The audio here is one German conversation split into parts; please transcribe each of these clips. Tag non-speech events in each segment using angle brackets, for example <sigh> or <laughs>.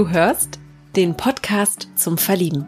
Du hörst den Podcast zum Verlieben.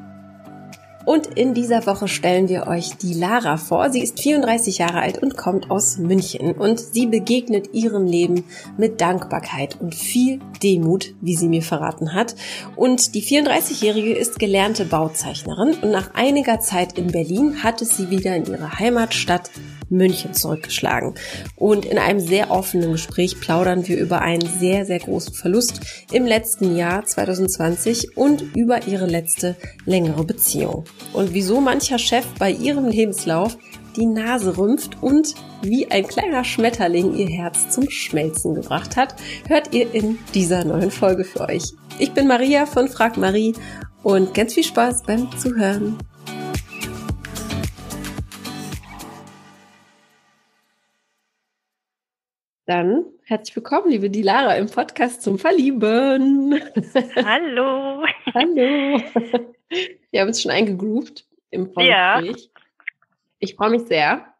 Und in dieser Woche stellen wir euch die Lara vor. Sie ist 34 Jahre alt und kommt aus München. Und sie begegnet ihrem Leben mit Dankbarkeit und viel Demut, wie sie mir verraten hat. Und die 34-Jährige ist gelernte Bauzeichnerin und nach einiger Zeit in Berlin hat es sie wieder in ihre Heimatstadt München zurückgeschlagen. Und in einem sehr offenen Gespräch plaudern wir über einen sehr, sehr großen Verlust im letzten Jahr 2020 und über ihre letzte längere Beziehung. Und wieso mancher Chef bei ihrem Lebenslauf die Nase rümpft und wie ein kleiner Schmetterling ihr Herz zum Schmelzen gebracht hat, hört ihr in dieser neuen Folge für euch. Ich bin Maria von Frag Marie und ganz viel Spaß beim Zuhören. Dann herzlich willkommen, liebe Dilara, im Podcast zum Verlieben. Hallo. <laughs> Hallo. Wir haben uns schon eingegroovt im Vorgespräch. Ja. Ich freue mich sehr,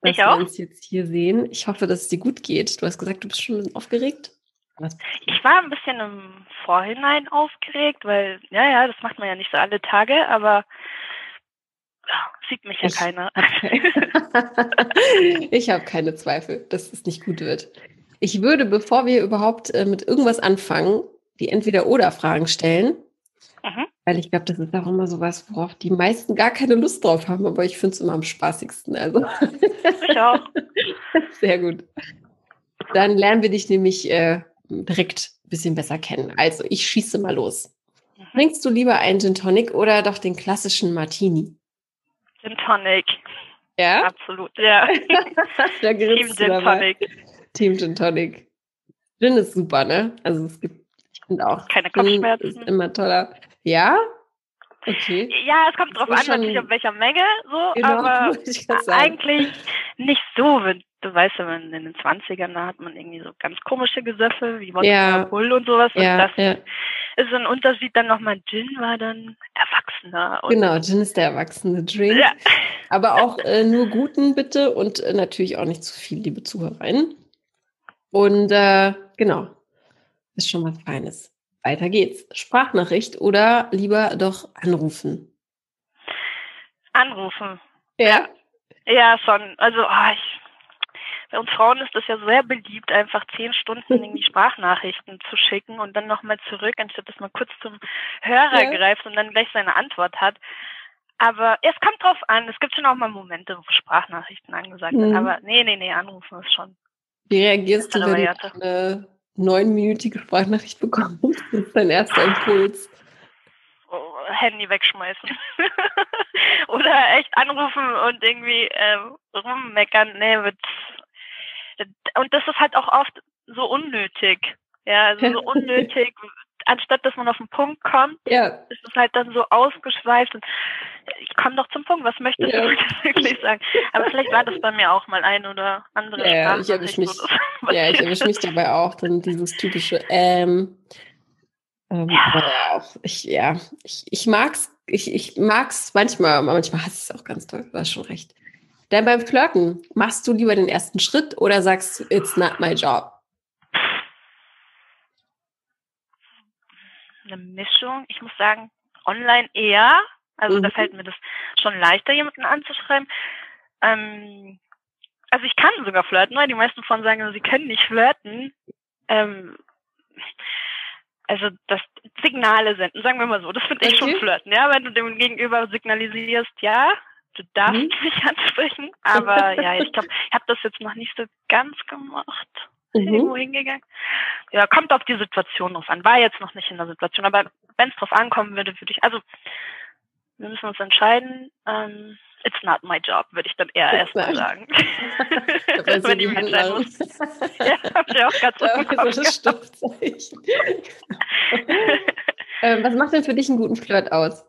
dass ich wir auch. uns jetzt hier sehen. Ich hoffe, dass es dir gut geht. Du hast gesagt, du bist schon ein bisschen aufgeregt. Was? Ich war ein bisschen im Vorhinein aufgeregt, weil, ja, ja, das macht man ja nicht so alle Tage, aber sieht mich ja ich, keiner. <laughs> <laughs> ich habe keine Zweifel, dass es nicht gut wird. Ich würde, bevor wir überhaupt äh, mit irgendwas anfangen, die Entweder-Oder-Fragen stellen. Mhm. Weil ich glaube, das ist auch immer so was, worauf die meisten gar keine Lust drauf haben, aber ich finde es immer am spaßigsten. Also. Ich auch. <laughs> Sehr gut. Dann lernen wir dich nämlich äh, direkt ein bisschen besser kennen. Also, ich schieße mal los. Mhm. Trinkst du lieber einen Gin Tonic oder doch den klassischen Martini? Gin Tonic. Ja? Absolut, ja. <laughs> da Team Gin Tonic. Team Gin Tonic. Gin ist super, ne? Also es gibt, ich finde auch. Keine Kopfschmerzen. Ist immer toller. Ja? Okay. Ja, es kommt drauf an, natürlich, auf welcher Menge, so, genau, aber <laughs> eigentlich nicht so. Du weißt ja, in den 20ern, da hat man irgendwie so ganz komische Gesöffe, wie Wodka ja. Bull und sowas. Ja, und das ja. Ist ein Unterschied. Dann nochmal Gin war dann erwachsener. genau, Gin ist der erwachsene Drink. Ja. Aber auch äh, nur guten bitte und äh, natürlich auch nicht zu viel, liebe Zuhörerinnen. Und äh, genau, ist schon was Feines. Weiter geht's. Sprachnachricht oder lieber doch anrufen? Anrufen. Ja. Ja, schon. Also, oh, ich, bei uns Frauen ist das ja sehr beliebt, einfach zehn Stunden in die Sprachnachrichten zu schicken und dann nochmal zurück, anstatt dass man kurz zum Hörer Ja. greift und dann gleich seine Antwort hat. Aber es kommt drauf an. Es gibt schon auch mal Momente, wo Sprachnachrichten angesagt Mhm. sind. Aber nee, nee, nee, anrufen ist schon. Wie reagierst du, wenn du eine neunminütige Sprachnachricht bekommst? Das ist dein erster Impuls. Oh, Handy wegschmeißen. <laughs> Oder echt anrufen und irgendwie äh, rummeckern. Nee, wird. Und das ist halt auch oft so unnötig. Ja, also so <laughs> unnötig. Anstatt dass man auf den Punkt kommt, Ja, ist es halt dann so ausgeschweift und ich komme doch zum Punkt, was möchtest Ja. du <laughs> wirklich sagen? Aber vielleicht war das bei mir auch mal ein oder andere Ja, <laughs> ja, ich erwisch Sprachnachricht, mich- das ja, ich erwische mich dabei auch. Dann dieses typische ähm. ähm Ja. auch, ich, ja, ich, ich mag's, ich, ich mag's manchmal, aber manchmal hasse ich es auch ganz toll. Du hast schon recht. Dann beim Flirten, machst du lieber den ersten Schritt oder sagst du, it's not my job? eine Mischung. Ich muss sagen, online eher. Also da Mhm. fällt mir das schon leichter, jemanden anzuschreiben. Ähm, also ich kann sogar flirten, ne? Die meisten von sagen, sie können nicht flirten. Ähm, also das Signale senden, sagen wir mal so. Das finde ich schon Okay. flirten, ja. Wenn du dem Gegenüber signalisierst, ja, du darfst Mhm. mich ansprechen. <laughs> Aber ja, ich glaube, ich habe das jetzt noch nicht so ganz gemacht irgendwo Mhm. hingegangen. Ja, kommt auf die Situation drauf an. War jetzt noch nicht in der Situation, aber wenn es drauf ankommen würde, würde ich, also wir müssen uns entscheiden. Ähm, it's not my job, würde ich dann eher erstmal sagen. <laughs> <laughs> Also wenn die ich entscheiden Handlung. muss. Ja, hab ich auch war Kopf so das Stoppzeichen. ähm, was macht denn für dich einen guten Flirt aus?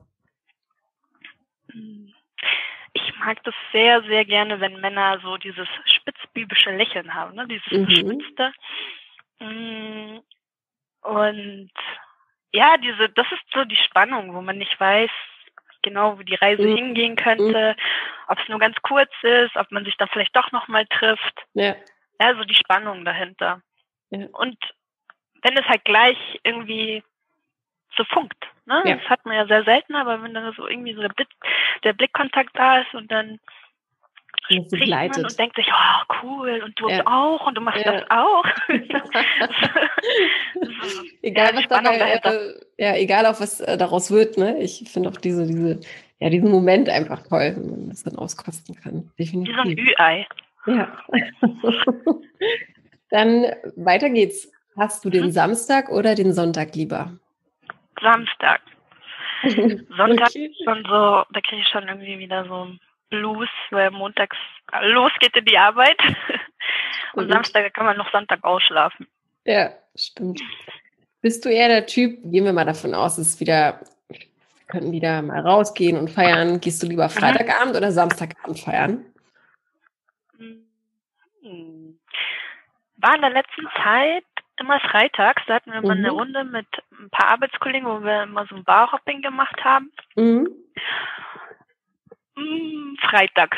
Ich mag das sehr, sehr gerne, wenn Männer so dieses spitzbübische Lächeln haben, ne? dieses Mhm. Mm, Und ja, diese, das ist so die Spannung, wo man nicht weiß, genau, wo die Reise Mhm. hingehen könnte, ob es nur ganz kurz ist, ob man sich dann vielleicht doch nochmal trifft. Ja. Ja, so die Spannung dahinter. Ja. Und wenn es halt gleich irgendwie so funkt. Ne? Ja. Das hat man ja sehr selten, aber wenn dann so irgendwie so der, Blick, der Blickkontakt da ist und dann spricht man und denkt sich, oh cool, und du Ja. auch und du machst Ja. <laughs> <laughs> das auch. egal was dabei, äh, ja, egal auch was äh, daraus wird, ne? Ich finde auch diese, diese, ja, diesen Moment einfach toll, wenn man das dann auskosten kann. Wie so ein Definitiv. Ü-Ei. Ja. <laughs> dann weiter geht's. Hast du den Mhm. Samstag oder den Sonntag lieber? Samstag. <laughs> Sonntag Okay. Und so, da kriege ich schon irgendwie wieder so einen Blues, weil montags los geht in die Arbeit. <laughs> Und Verrückt. Samstag kann man noch Sonntag ausschlafen. Ja, stimmt. Bist du eher der Typ, gehen wir mal davon aus, es ist wieder, wir könnten wieder mal rausgehen und feiern. Gehst du lieber Freitagabend oder Samstagabend feiern? War in der letzten Zeit immer freitags, da hatten wir mal Mhm. eine Runde mit ein paar Arbeitskollegen, wo wir immer so ein Barhopping gemacht haben. Mhm. Hm, Freitag.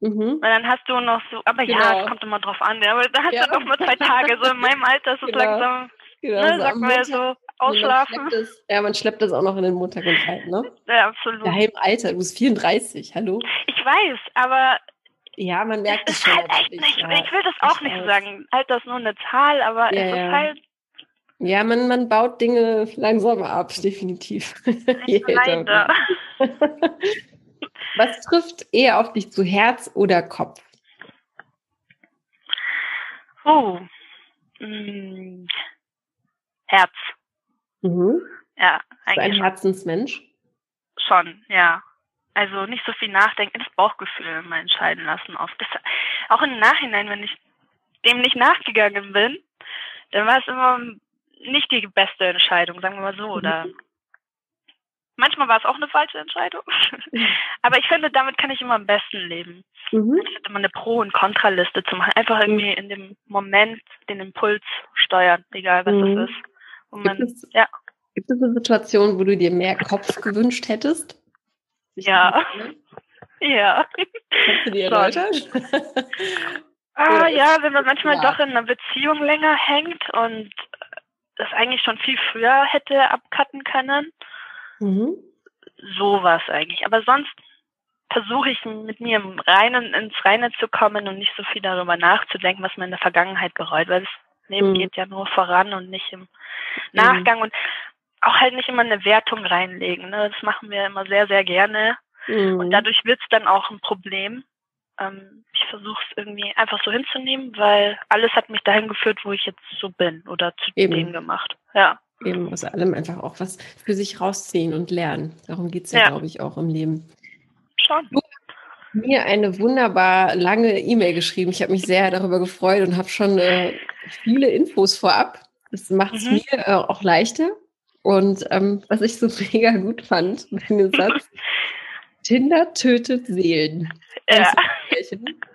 Mhm. Weil dann hast du noch so, aber ja, Genau. es kommt immer drauf an, ja, aber da hast Ja. du noch mal zwei Tage. So in meinem Alter ist es Genau. langsam, Genau, ne, so sagt man ja so, Man ausschlafen. schleppt es, ja, man schleppt das auch noch in den Montag und halt, ne? Ja, absolut. Geheim Alter, du bist 34, hallo? Ich weiß, aber Ja, man merkt es schon. halt echt nicht. ja. Ich will das auch ich nicht weiß. sagen. Alter ist nur eine Zahl, aber Ja, es ist halt Ja, man, man baut Dinge langsam ab, definitiv. <laughs> Leider. man- <laughs> Was trifft eher auf dich zu Herz oder Kopf? Oh. Hm. Herz. Mhm. Ja, Bist du ein eigentlich Herzensmensch? schon, ja. Also nicht so viel nachdenken, das Bauchgefühl immer entscheiden lassen oft. Das, auch im Nachhinein, wenn ich dem nicht nachgegangen bin, dann war es immer nicht die beste Entscheidung, sagen wir mal so. Oder manchmal war es auch eine falsche Entscheidung. <laughs> Aber ich finde, damit kann ich immer am besten leben. Mhm. anstatt immer eine Pro- und Kontraliste zu machen. Einfach irgendwie in dem Moment den Impuls steuern, egal was Mhm. es ist. Und Gibt man, es, ja. gibt es eine Situation, wo du dir mehr Kopf gewünscht hättest? Ja. <laughs> ja. Kannst du Schon. erläutern? <laughs> Ah ja, wenn man manchmal ja. doch in einer Beziehung länger hängt und das eigentlich schon viel früher hätte abcutten können. mhm. Sowas eigentlich. Aber sonst versuche ich mit mir im Reinen, ins Reine zu kommen und nicht so viel darüber nachzudenken, was man in der Vergangenheit bereut, weil das Leben Mhm. geht ja nur voran und nicht im Nachgang und auch halt nicht immer eine Wertung reinlegen. Ne? Das machen wir immer sehr, sehr gerne. Mhm. Und dadurch wird es dann auch ein Problem. Ähm, ich versuche es irgendwie einfach so hinzunehmen, weil alles hat mich dahin geführt, wo ich jetzt so bin oder zu Eben. dem gemacht. Ja. Eben aus allem einfach auch was für sich rausziehen und lernen. Darum geht es ja, Ja. glaube ich, auch im Leben. Schon. Mir eine wunderbar lange E-Mail geschrieben. Ich habe mich sehr darüber gefreut und habe schon äh, viele Infos vorab. Das macht es Mhm. mir äh, auch leichter. Und ähm, was ich so <laughs> mega gut fand, bei dem Satz, <laughs> Tinder tötet Seelen. Ja.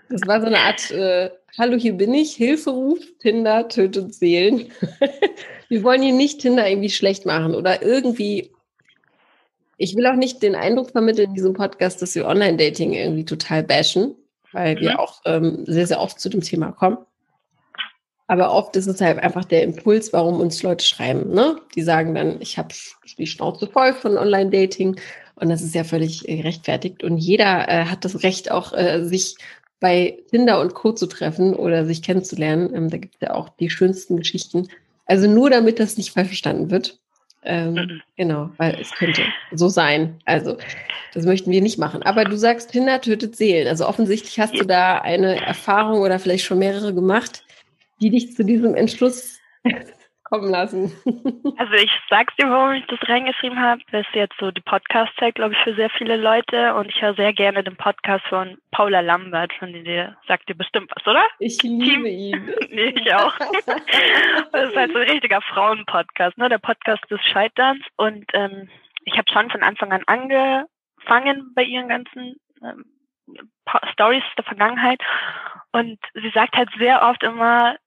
Das war so eine Art, äh, hallo, hier bin ich, Hilferuf, Tinder tötet Seelen. <laughs> Wir wollen hier nicht Tinder irgendwie schlecht machen oder irgendwie. Ich will auch nicht den Eindruck vermitteln in diesem Podcast, dass wir Online-Dating irgendwie total bashen, weil wir Mhm. auch ähm, sehr, sehr oft zu dem Thema kommen. Aber oft ist es halt einfach der Impuls, warum uns Leute schreiben. Ne? Die sagen dann, ich habe die Schnauze voll von Online-Dating und das ist ja völlig äh, gerechtfertigt. Und jeder äh, hat das Recht, auch äh, sich bei Tinder und Co. zu treffen oder sich kennenzulernen. Ähm, da gibt es ja auch die schönsten Geschichten. Also nur damit das nicht falsch verstanden wird. Ähm, Mhm. Genau, weil es könnte so sein. Also, das möchten wir nicht machen. Aber du sagst, Tinder tötet Seelen. Also offensichtlich hast du da eine Erfahrung oder vielleicht schon mehrere gemacht, die dich zu diesem Entschluss kommen lassen. <laughs> Also ich sag's dir, warum ich das reingeschrieben habe. Das ist jetzt so die Podcast-Zeit, glaube ich, für sehr viele Leute. Und ich höre sehr gerne den Podcast von Paula Lambert, von der sagt dir bestimmt was, oder? Ich liebe ihn. <laughs> nee, ich auch. <laughs> Das ist halt so ein richtiger Frauen-Podcast, ne? Der Podcast des Scheiterns. Und ähm, ich habe schon von Anfang an angefangen bei ihren ganzen ähm, Stories der Vergangenheit. Und sie sagt halt sehr oft immer,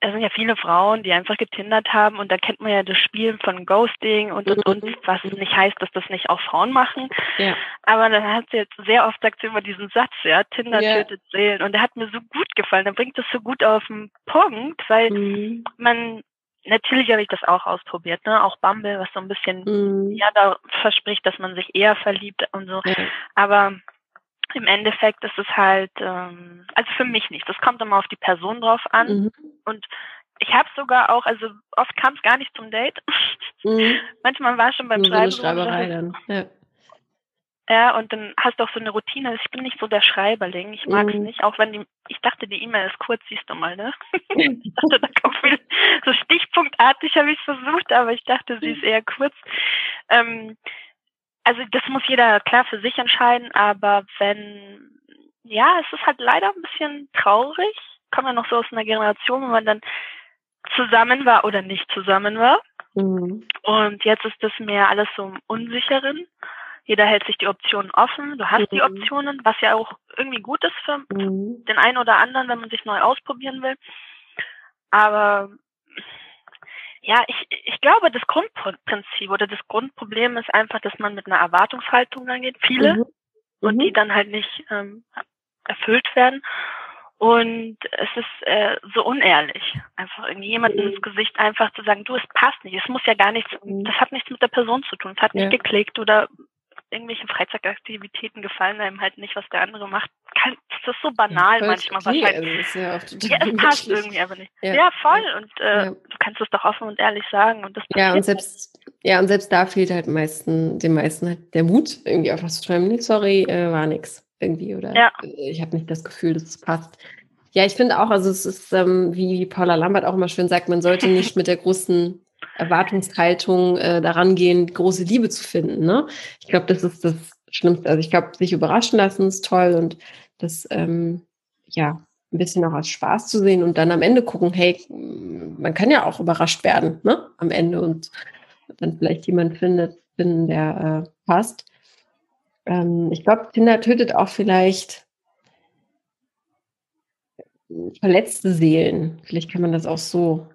es sind ja viele Frauen, die einfach getindert haben und da kennt man ja das Spiel von Ghosting und und und, was nicht heißt, dass das nicht auch Frauen machen. Ja. Aber dann hat sie jetzt sehr oft sagt sie immer diesen Satz, ja, Tinder Ja. tötet Seelen und der hat mir so gut gefallen. Der bringt das so gut auf den Punkt, weil Mhm. man natürlich habe ich das auch ausprobiert, ne? Auch Bumble, was so ein bisschen, Mhm. ja, da verspricht, dass man sich eher verliebt und so. Ja. Aber im Endeffekt ist es halt, ähm, also für mich nicht. Das kommt immer auf die Person drauf an. Mhm. Und ich habe sogar auch, also oft kam es gar nicht zum Date. Mhm. <laughs> Manchmal war es schon beim Nur so eine Schreiben. Schreiberei dann. Ja. Ja, und dann hast du auch so eine Routine. Ich bin nicht so der Schreiberling. Ich mag es Mhm. nicht. Auch wenn die, ich dachte, die E-Mail ist kurz, siehst du mal, ne? <laughs> ich dachte, da kommt viel, so stichpunktartig habe ich versucht, aber ich dachte, sie ist eher kurz. Ähm, also das muss jeder klar für sich entscheiden, aber wenn, ja, es ist halt leider ein bisschen traurig. Kommen wir noch so aus einer Generation, wo man dann zusammen war oder nicht zusammen war. Mhm. Und jetzt ist das mehr alles so im Unsicheren. Jeder hält sich die Optionen offen. Du hast die Mhm. Optionen, was ja auch irgendwie gut ist für Mhm. den einen oder anderen, wenn man sich neu ausprobieren will. Aber ja, ich, ich glaube, das Grundprinzip oder das Grundproblem ist einfach, dass man mit einer Erwartungshaltung rangeht. Viele Mhm. und Mhm. die dann halt nicht ähm, erfüllt werden. Und es ist äh, so unehrlich, einfach irgendwie jemandem Mhm. ins Gesicht einfach zu sagen, du, es passt nicht, es muss ja gar nichts, Mhm. das hat nichts mit der Person zu tun, es hat nicht Ja. geklickt oder irgendwelche Freizeitaktivitäten gefallen einem halt nicht, was der andere macht. Kann, das ist so banal Voll manchmal okay, wahrscheinlich. Also ist ja, total Ja, es <laughs> passt irgendwie aber nicht. Ja. Ja, voll. Und äh, Ja. du kannst es doch offen und ehrlich sagen. Und das Ja, und selbst, ja, und selbst da fehlt halt meisten, den meisten halt der Mut, irgendwie einfach zu schreiben, nee, sorry, äh, war nix. Irgendwie. Oder Ja. äh, ich habe nicht das Gefühl, dass es passt. Ja, ich finde auch, also es ist, ähm, wie Paula Lambert auch immer schön sagt, man sollte nicht mit der großen Erwartungshaltung äh, daran gehen, große Liebe zu finden. Ne? Ich glaube, das ist das Schlimmste. Also ich glaube, sich überraschen lassen ist toll und das ähm, ja ein bisschen auch als Spaß zu sehen und dann am Ende gucken, hey, man kann ja auch überrascht werden, ne? Am Ende und dann vielleicht jemand findet, finden, der äh, passt. Ähm, ich glaube, Tinder tötet auch vielleicht verletzte Seelen. Vielleicht kann man das auch so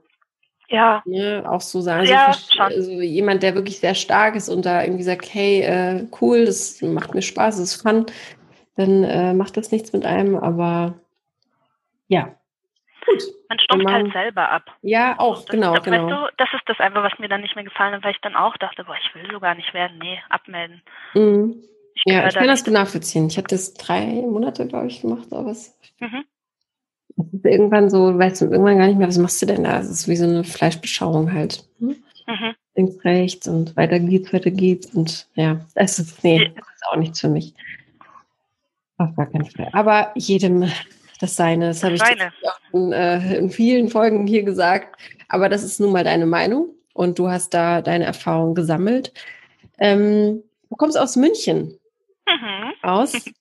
Ja, ne, auch so sagen. Ja, so, also jemand, der wirklich sehr stark ist und da irgendwie sagt, hey, äh, cool, das macht mir Spaß, das ist fun, dann äh, macht das nichts mit einem, aber ja. Gut. man stumpft man- halt selber ab. Ja, auch, Das, genau, das, genau. Weißt du, das ist das einfach, was mir dann nicht mehr gefallen hat, weil ich dann auch dachte, boah, ich will so gar nicht werden. Nee, abmelden. Mhm. Ich Ja, ich da kann das gut nachvollziehen. Ich habe das drei Monate, glaube ich, gemacht, aber es Mhm. Es ist irgendwann so, weißt du, irgendwann gar nicht mehr, was machst du denn da? Es ist wie so eine Fleischbeschauung halt. Hm? Mhm. Links, rechts und weiter geht's, weiter geht's und ja, es ist, nee, das ist auch nichts für mich. Auf gar keinen Fall. Aber jedem das Seine, das habe ich in, äh, in vielen Folgen hier gesagt. Aber das ist nun mal deine Meinung und du hast da deine Erfahrung gesammelt. Ähm, du kommst aus München Mhm. aus. <laughs>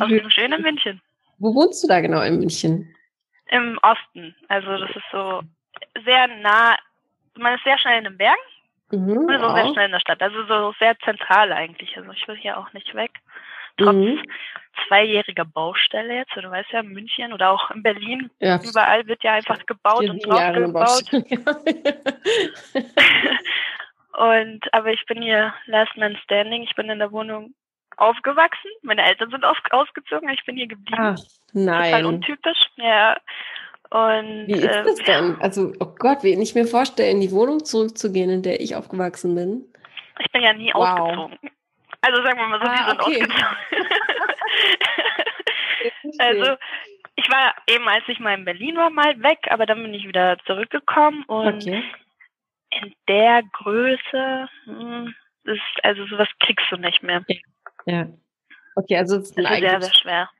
Aus dem schönen München. Wo wohnst du da genau in München? Im Osten. Also das ist so sehr nah, man ist sehr schnell in den Bergen Mhm, und ist auch sehr schnell in der Stadt. Also so sehr zentral eigentlich. Also ich will hier auch nicht weg. Trotz Mhm. zweijähriger Baustelle jetzt, du weißt ja, München oder auch in Berlin, Ja, überall wird ja einfach gebaut und draufgebaut. Baustelle. <laughs> <laughs> Und aber ich bin hier Last Man Standing. Ich bin in der Wohnung aufgewachsen. Meine Eltern sind auf, ausgezogen. Ich bin hier geblieben. Ach, Total nein. untypisch. Ja. Und Wie ist äh, das denn? Also, oh Gott, wie ich mir vorstelle, in die Wohnung zurückzugehen, in der ich aufgewachsen bin. ich bin ja nie Wow. ausgezogen. Also sagen wir mal so, Ah, die sind okay. ausgezogen. <laughs> also ich war eben, als ich mal in Berlin war, mal weg, aber dann bin ich wieder zurückgekommen und okay. in der Größe hm, ist also sowas kriegst du nicht mehr. Ja. Okay, also es ist Das ist sehr, sehr schwer.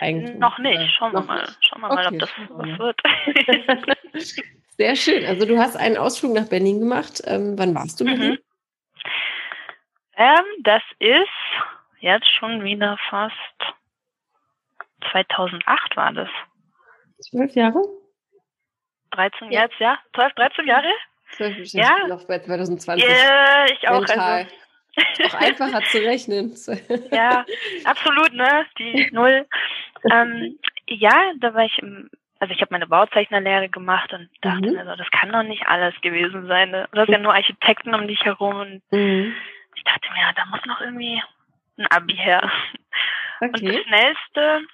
Eigentum. Noch nicht. Schauen wir mal. Schauen wir mal, Okay, ob das was wird. <laughs> Sehr schön. Also du hast einen Ausflug nach Berlin gemacht. Ähm, wann warst du in Berlin? Mhm. Ähm, das ist jetzt schon wieder fast 2008 war das. Zwölf Jahre? 13 Ja. jetzt, ja? 12, 13 Jahre? Zwölf, ich Ja. bin noch bei 2020. Ja, ich auch. Mental. Also, Auch einfacher zu rechnen. <laughs> ja, absolut, ne? Die Null. ähm, ja, da war ich im, also ich habe meine Bauzeichnerlehre gemacht und dachte Mhm. mir so, das kann doch nicht alles gewesen sein. Ne? Du hast ja nur Architekten um dich herum und Mhm. ich dachte mir, ja, da muss noch irgendwie ein Abi her. Und Okay. das schnellste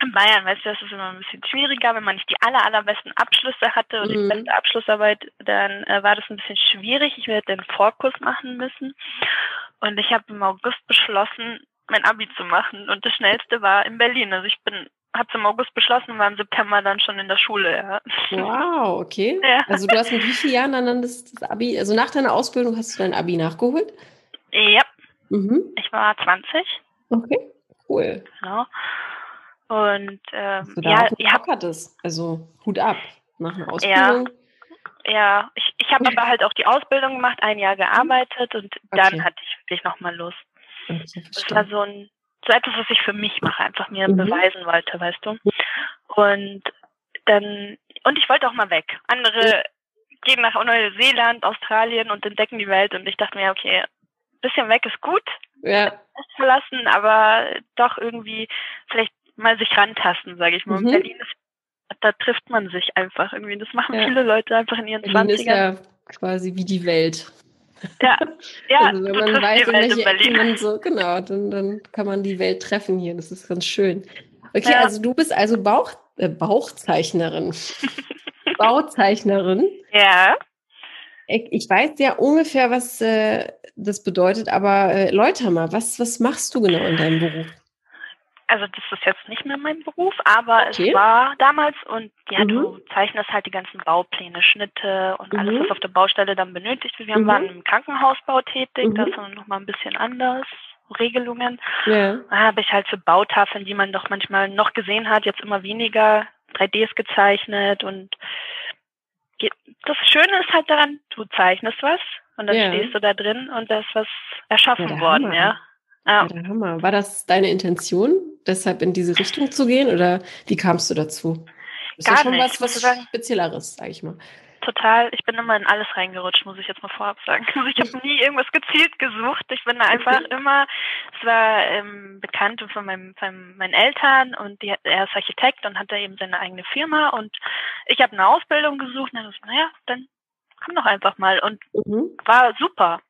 in Bayern, weißt du, das ist immer ein bisschen schwieriger, wenn man nicht die aller, allerbesten Abschlüsse hatte und mhm. die beste Abschlussarbeit, dann äh, war das ein bisschen schwierig. Ich werde den Vorkurs machen müssen. Und ich habe im August beschlossen, mein Abi zu machen. Und das schnellste war in Berlin. Also ich bin habe es im August beschlossen und war im September dann schon in der Schule, ja. Wow, okay. <laughs> Ja. Also du hast mit wie vielen Jahren dann das, das, Abi, also nach deiner Ausbildung hast du dein Abi nachgeholt? Ja. Mhm. Ich war 20. Okay, cool. Genau. Und ähm, also ja, ihr habt es. Also Hut ab nach einer Ausbildung. Ja, ja. ich, ich habe aber halt auch die Ausbildung gemacht, ein Jahr gearbeitet und dann okay. hatte ich wirklich nochmal Lust. Okay, das war so ein so etwas, was ich für mich mache, einfach mir mhm. beweisen wollte, weißt du. Und dann und ich wollte auch mal weg. Andere gehen nach Neuseeland, Australien und entdecken die Welt und ich dachte mir, okay, bisschen weg ist gut, ja. verlassen, aber doch irgendwie vielleicht mal sich rantasten, sage ich mal. Mhm. Berlin ist, da trifft man sich einfach irgendwie. Das machen ja. viele Leute einfach in ihren Berlin 20ern. ist ja quasi wie die Welt. Ja, <laughs> ja also wenn man weiß, in welche Ecken man so, genau, dann, dann kann man die Welt treffen hier. Das ist ganz schön. Okay, ja. also du bist also Bauch, äh, Bauchzeichnerin. <laughs> Bauzeichnerin. Ja. Ich, ich, weiß ja ungefähr, was äh, das bedeutet, aber äh, Leute mal, was, was machst du genau in deinem Beruf? Also das ist jetzt nicht mehr mein Beruf, aber okay. es war damals und ja, mhm. du zeichnest halt die ganzen Baupläne, Schnitte und mhm. alles, was auf der Baustelle dann benötigt wird. Wir mhm. waren im Krankenhausbau tätig, mhm. das ist nochmal ein bisschen anders. Regelungen. Ja. Da habe ich halt für Bautafeln, die man doch manchmal noch gesehen hat, jetzt immer weniger 3Ds gezeichnet und das Schöne ist halt daran, du zeichnest was und dann ja. stehst du da drin und da ist was erschaffen ja, worden, ja. Ja. ja Hammer. War das deine Intention, deshalb in diese Richtung zu gehen oder wie kamst du dazu? Das Gar ist ja schon nicht, was, was Spezielleres, sag ich mal. Total. Ich bin immer in alles reingerutscht, muss ich jetzt mal vorab sagen. <laughs> Also ich habe nie irgendwas gezielt gesucht. Ich bin da einfach immer, es war ähm, Bekannte von, meinem, von meinen Eltern und die, er ist Architekt und hat da eben seine eigene Firma und ich habe eine Ausbildung gesucht und dann dachte ich, naja, dann komm doch einfach mal und mhm. war super.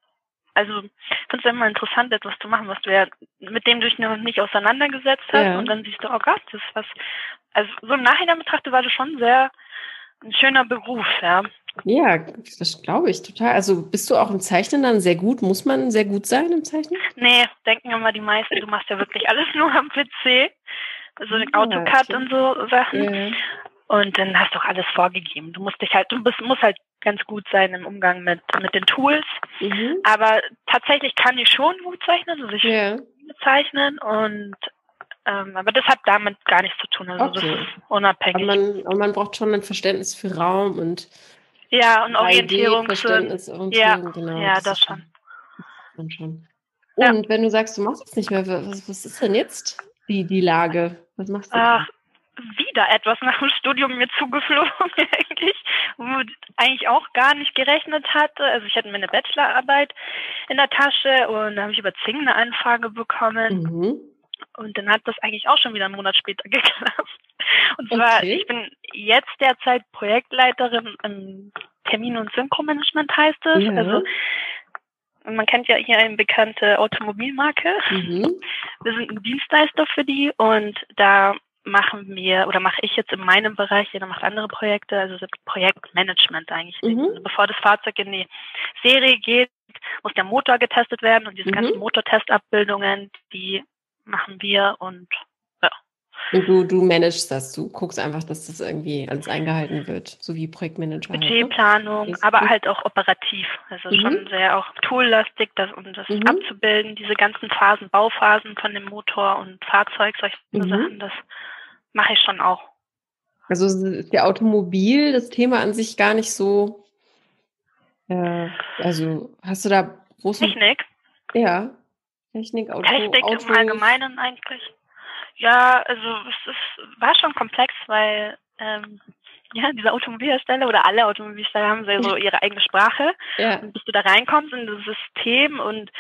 Also ich finde es immer interessant, etwas zu machen, was du ja, mit dem du dich noch nicht auseinandergesetzt hast ja. und dann siehst du, oh Gott, das ist was. Also so im Nachhinein betrachtet war das schon sehr ein schöner Beruf, ja. Ja, das glaube ich total. Also bist du auch im Zeichnen dann sehr gut? Muss man sehr gut sein im Zeichnen? Nee, denken immer die meisten, du machst ja wirklich alles <laughs> nur am PC. So also AutoCAD ja, und so Sachen. Ja. Und dann hast du auch alles vorgegeben. Du musst dich halt, du bist, musst halt ganz gut sein im Umgang mit, mit den Tools. Mhm. Aber tatsächlich kann ich schon gut zeichnen, also ich ja. zeichnen und ähm, aber das hat damit gar nichts zu tun. Also okay. das ist unabhängig. Aber man, aber man braucht schon ein Verständnis für Raum und ja und Orientierung. Ja, genau. Ja, das, das schon. schon. schon. Und ja. wenn du sagst, du machst es nicht mehr, was, was ist denn jetzt die, die Lage? Was machst du? Ach, wieder etwas nach dem Studium mir zugeflogen <laughs> eigentlich, womit eigentlich auch gar nicht gerechnet hatte. Also ich hatte mir eine Bachelorarbeit in der Tasche und da habe ich über Zing eine Anfrage bekommen. Mhm. Und dann hat das eigentlich auch schon wieder einen Monat später <laughs> geklappt. Und zwar, okay. ich bin jetzt derzeit Projektleiterin im Termin- und Synchromanagement heißt es. Ja. Also man kennt ja hier eine bekannte Automobilmarke. Mhm. Wir sind ein Dienstleister für die und da machen wir oder mache ich jetzt in meinem Bereich, jeder macht andere Projekte, also Projektmanagement eigentlich. Mhm. Bevor das Fahrzeug in die Serie geht, muss der Motor getestet werden und diese mhm. ganzen Motortestabbildungen, die machen wir und. Und du, du managst das, du guckst einfach, dass das irgendwie alles eingehalten wird, so wie Projektmanager. Budgetplanung, halt, ne? aber gut. halt auch operativ. Also mhm. schon sehr auch toollastig, das, um das mhm. abzubilden, diese ganzen Phasen, Bauphasen von dem Motor und Fahrzeug, solche mhm. Sachen, das mache ich schon auch. Also ist der Automobil, das Thema an sich gar nicht so. Äh, also hast du da große. Technik? Ja. Technik, Auto. Technik Autos. im Allgemeinen eigentlich. Ja, also es ist, war schon komplex, weil ähm, ja, diese Automobilhersteller oder alle Automobilhersteller haben so ihre eigene Sprache. Ja. Und bis du da reinkommst in das System und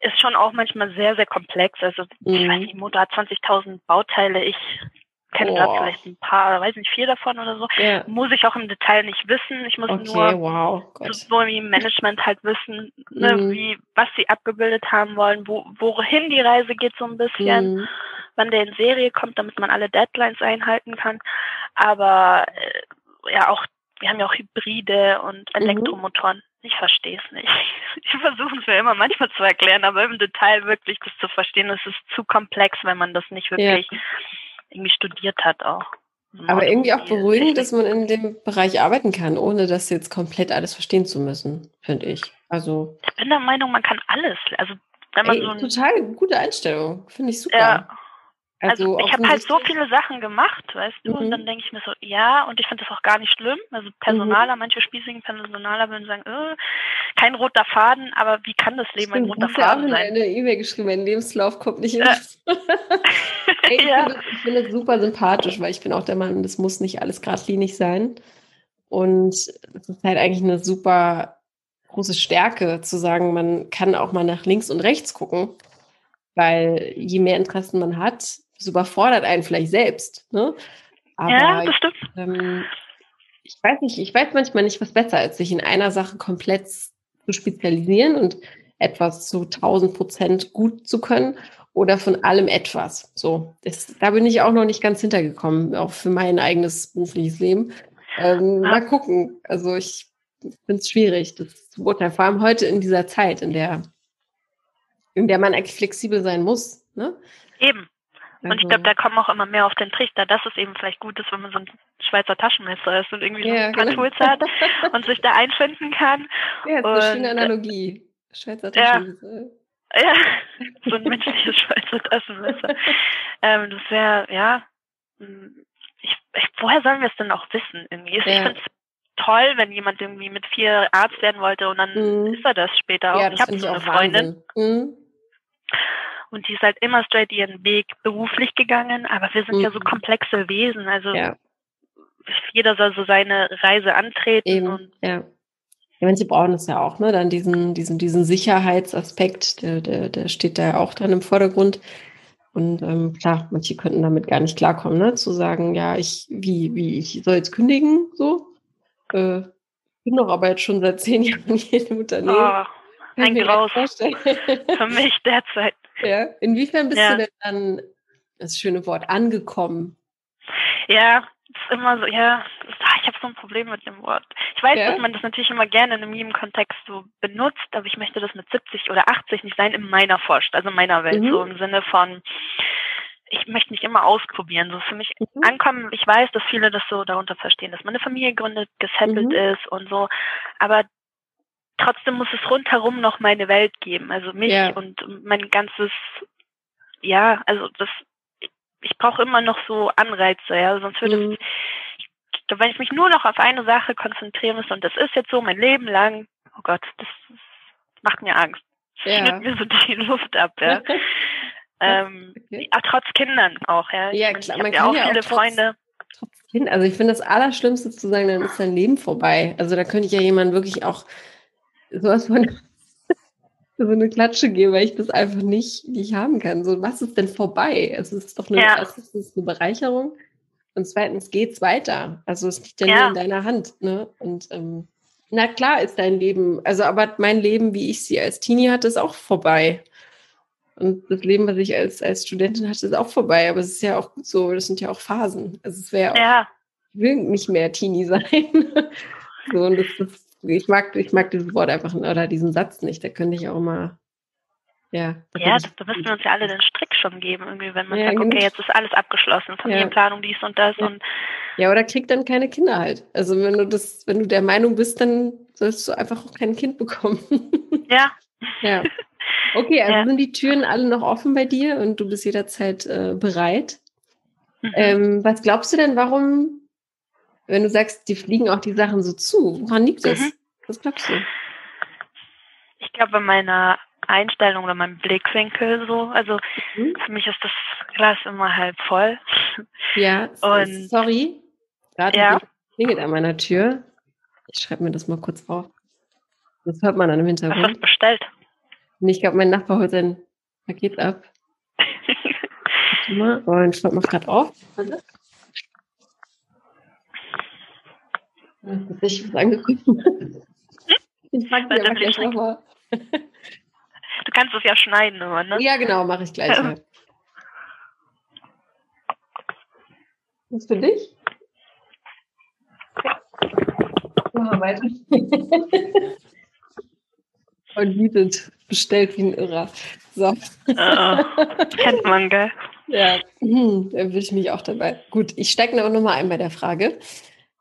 ist schon auch manchmal sehr, sehr komplex. Also mhm. ich weiß nicht, Motor hat 20.000 Bauteile. Ich kenne gerade vielleicht ein paar, weiß nicht, vier davon oder so. Yeah. Muss ich auch im Detail nicht wissen. Ich muss okay, nur wow, so wie im Management halt wissen, ne, mm. wie, was sie abgebildet haben wollen, wo, wohin die Reise geht so ein bisschen. Mm. Wann der in Serie kommt, damit man alle Deadlines einhalten kann. Aber äh, ja, auch, wir haben ja auch Hybride und mhm. Elektromotoren. Ich verstehe es nicht. <laughs> Ich versuche es mir immer manchmal zu erklären, aber im Detail wirklich das zu verstehen, das ist zu komplex, wenn man das nicht wirklich ja. irgendwie studiert hat auch. Aber irgendwie auch beruhigend, dass man in dem Bereich arbeiten kann, ohne das jetzt komplett alles verstehen zu müssen, finde ich. Also. Ich bin der Meinung, man kann alles. Also wenn man ey, so ein, total gute Einstellung, finde ich super. Ja, also, also ich habe halt so viele Sachen gemacht, weißt du, mhm. und dann denke ich mir so, ja, und ich finde das auch gar nicht schlimm. Also Personaler, mhm. manche spießigen Personaler würden sagen, äh, kein roter Faden, aber wie kann das Leben ein roter Faden sein? Ich habe eine E-Mail geschrieben, mein Lebenslauf kommt nicht in ja. <laughs> ich ja. finde das super sympathisch, weil ich bin auch der Meinung, das muss nicht alles geradlinig sein. Und es ist halt eigentlich eine super große Stärke zu sagen, man kann auch mal nach links und rechts gucken, weil je mehr Interessen man hat, das überfordert einen vielleicht selbst. Ne? Aber, ja, das stimmt. Ähm, ich weiß nicht, ich weiß manchmal nicht, was besser ist, sich in einer Sache komplett zu spezialisieren und etwas zu 1000 Prozent gut zu können oder von allem etwas. So, das, da bin ich auch noch nicht ganz hintergekommen, auch für mein eigenes berufliches Leben. Ähm, mal gucken. Also ich finde es schwierig, das zu beurteilen. Vor allem heute in dieser Zeit, in der, in der man eigentlich flexibel sein muss. Ne? Eben. Und ich glaube, also da kommen auch immer mehr auf den Trichter, dass es eben vielleicht gut ist, wenn man so ein Schweizer Taschenmesser ist und irgendwie ja, so ein paar genau. Tools hat <laughs> und sich da einfinden kann. Ja, das ist eine schöne äh, Analogie. Schweizer Taschenmesser. Ja, ja <laughs> so ein menschliches Schweizer Taschenmesser. <laughs> ähm, das wäre, ja, hm, ich, ich, woher sollen wir es denn auch wissen? Irgendwie? Ja. Ich finde es toll, wenn jemand irgendwie mit vier Arzt werden wollte und dann mhm. ist er das später auch. Ja, ich habe so eine Freundin. Mhm. Und die ist halt immer straight ihren Weg beruflich gegangen, aber wir sind mhm. ja so mhm. komplexe Wesen. Also ja. jeder soll so seine Reise antreten. Eben, ja. Ja, manche brauchen es ja auch, ne? Dann diesen, diesen, diesen Sicherheitsaspekt, der, der, der steht da ja auch dann im Vordergrund. Und ähm, klar, manche könnten damit gar nicht klarkommen, ne? Zu sagen, ja, ich, wie, wie, ich soll jetzt kündigen, so. Äh, bin doch aber jetzt schon seit zehn <laughs> Jahren hier im Unternehmen. Oh, ein Graus. Für mich derzeit. Ja. Inwiefern bist ja. du denn dann, das schöne Wort, angekommen? Ja, ist immer so, ja, ah, ich habe so ein Problem mit dem Wort. Ich weiß, ja. dass man das natürlich immer gerne in einem Kontext so benutzt, aber ich möchte das mit 70 oder 80 nicht sein in meiner Forscht, also in meiner Welt, mhm. so im Sinne von, ich möchte nicht immer ausprobieren. So für mich mhm. ankommen, ich weiß, dass viele das so darunter verstehen, dass man eine Familie gründet, gesettelt mhm. ist und so, aber trotzdem muss es rundherum noch meine Welt geben, also mich ja. und mein ganzes, ja, also das, ich brauche immer noch so Anreize, ja, sonst würde mhm. es, ich, wenn ich mich nur noch auf eine Sache konzentrieren muss und das ist jetzt so mein Leben lang, oh Gott, das, das macht mir Angst. Das ja. mir so <laughs> die Luft ab, ja. <laughs> ähm, okay. ja, trotz Kindern auch, ja. Ja, klar, ich man ja auch viele auch Freunde. Trotz Kind, also ich finde das Allerschlimmste zu sagen, dann ist dein Leben vorbei. Also da könnte ich ja jemand wirklich auch sowas von <laughs> so eine Klatsche geben, weil ich das einfach nicht, nicht haben kann. So, was ist denn vorbei? Es ist doch eine, ja. erstens ist eine Bereicherung und zweitens geht's weiter. Also es liegt ja, ja. nur in deiner Hand. Ne? Und ähm, na klar ist dein Leben, also aber mein Leben, wie ich sie als Teenie hatte, ist auch vorbei. Und das Leben, was ich als, als Studentin hatte, ist auch vorbei. Aber es ist ja auch gut so, das sind ja auch Phasen. Also es wäre ja. ich will nicht mehr Teenie <laughs> sein. so, und das, das ich mag, ich mag dieses Wort einfach oder diesen Satz nicht. Da könnte ich auch mal. Ja, ja da, da müssen wir uns ja alle den Strick schon geben, irgendwie, wenn man ja, sagt, genau. okay, jetzt ist alles abgeschlossen, Familienplanung, dies und das ja. und ja, oder krieg dann keine Kinder halt. Also wenn du das, wenn du der Meinung bist, dann sollst du einfach auch kein Kind bekommen. Ja. <laughs> ja. Okay, <laughs> also ja. sind die Türen alle noch offen bei dir und du bist jederzeit äh, bereit. Mhm. Ähm, was glaubst du denn, warum wenn du sagst, die fliegen auch die Sachen so zu, woran liegt das? Mhm. Was glaubst du? Ich glaube, bei meiner Einstellung oder meinem Blickwinkel so. Also mhm. für mich ist das Glas immer halb voll. Ja, und sorry. Gerade ja. klingelt an meiner Tür. Ich schreibe mir das mal kurz auf. Das hört man dann im Hintergrund. Was hast du bestellt? ich glaube, mein Nachbar holt sein Paket ab. <laughs> Ich schreibe mal gerade auf. Warte. Ich was angekommen. <laughs> Ich frage dir aber gleich nochmal. Du kannst es ja schneiden immer, ne? Ja, genau, mache ich gleich. <laughs> Mal. Was für dich? Ja. Weiter. <laughs> Und bietet, bestellt wie ein Irrer. So. Uh, kennt man, gell? Ja, hm, da würde ich mich auch dabei. Gut, ich steige aber nochmal ein bei der Frage.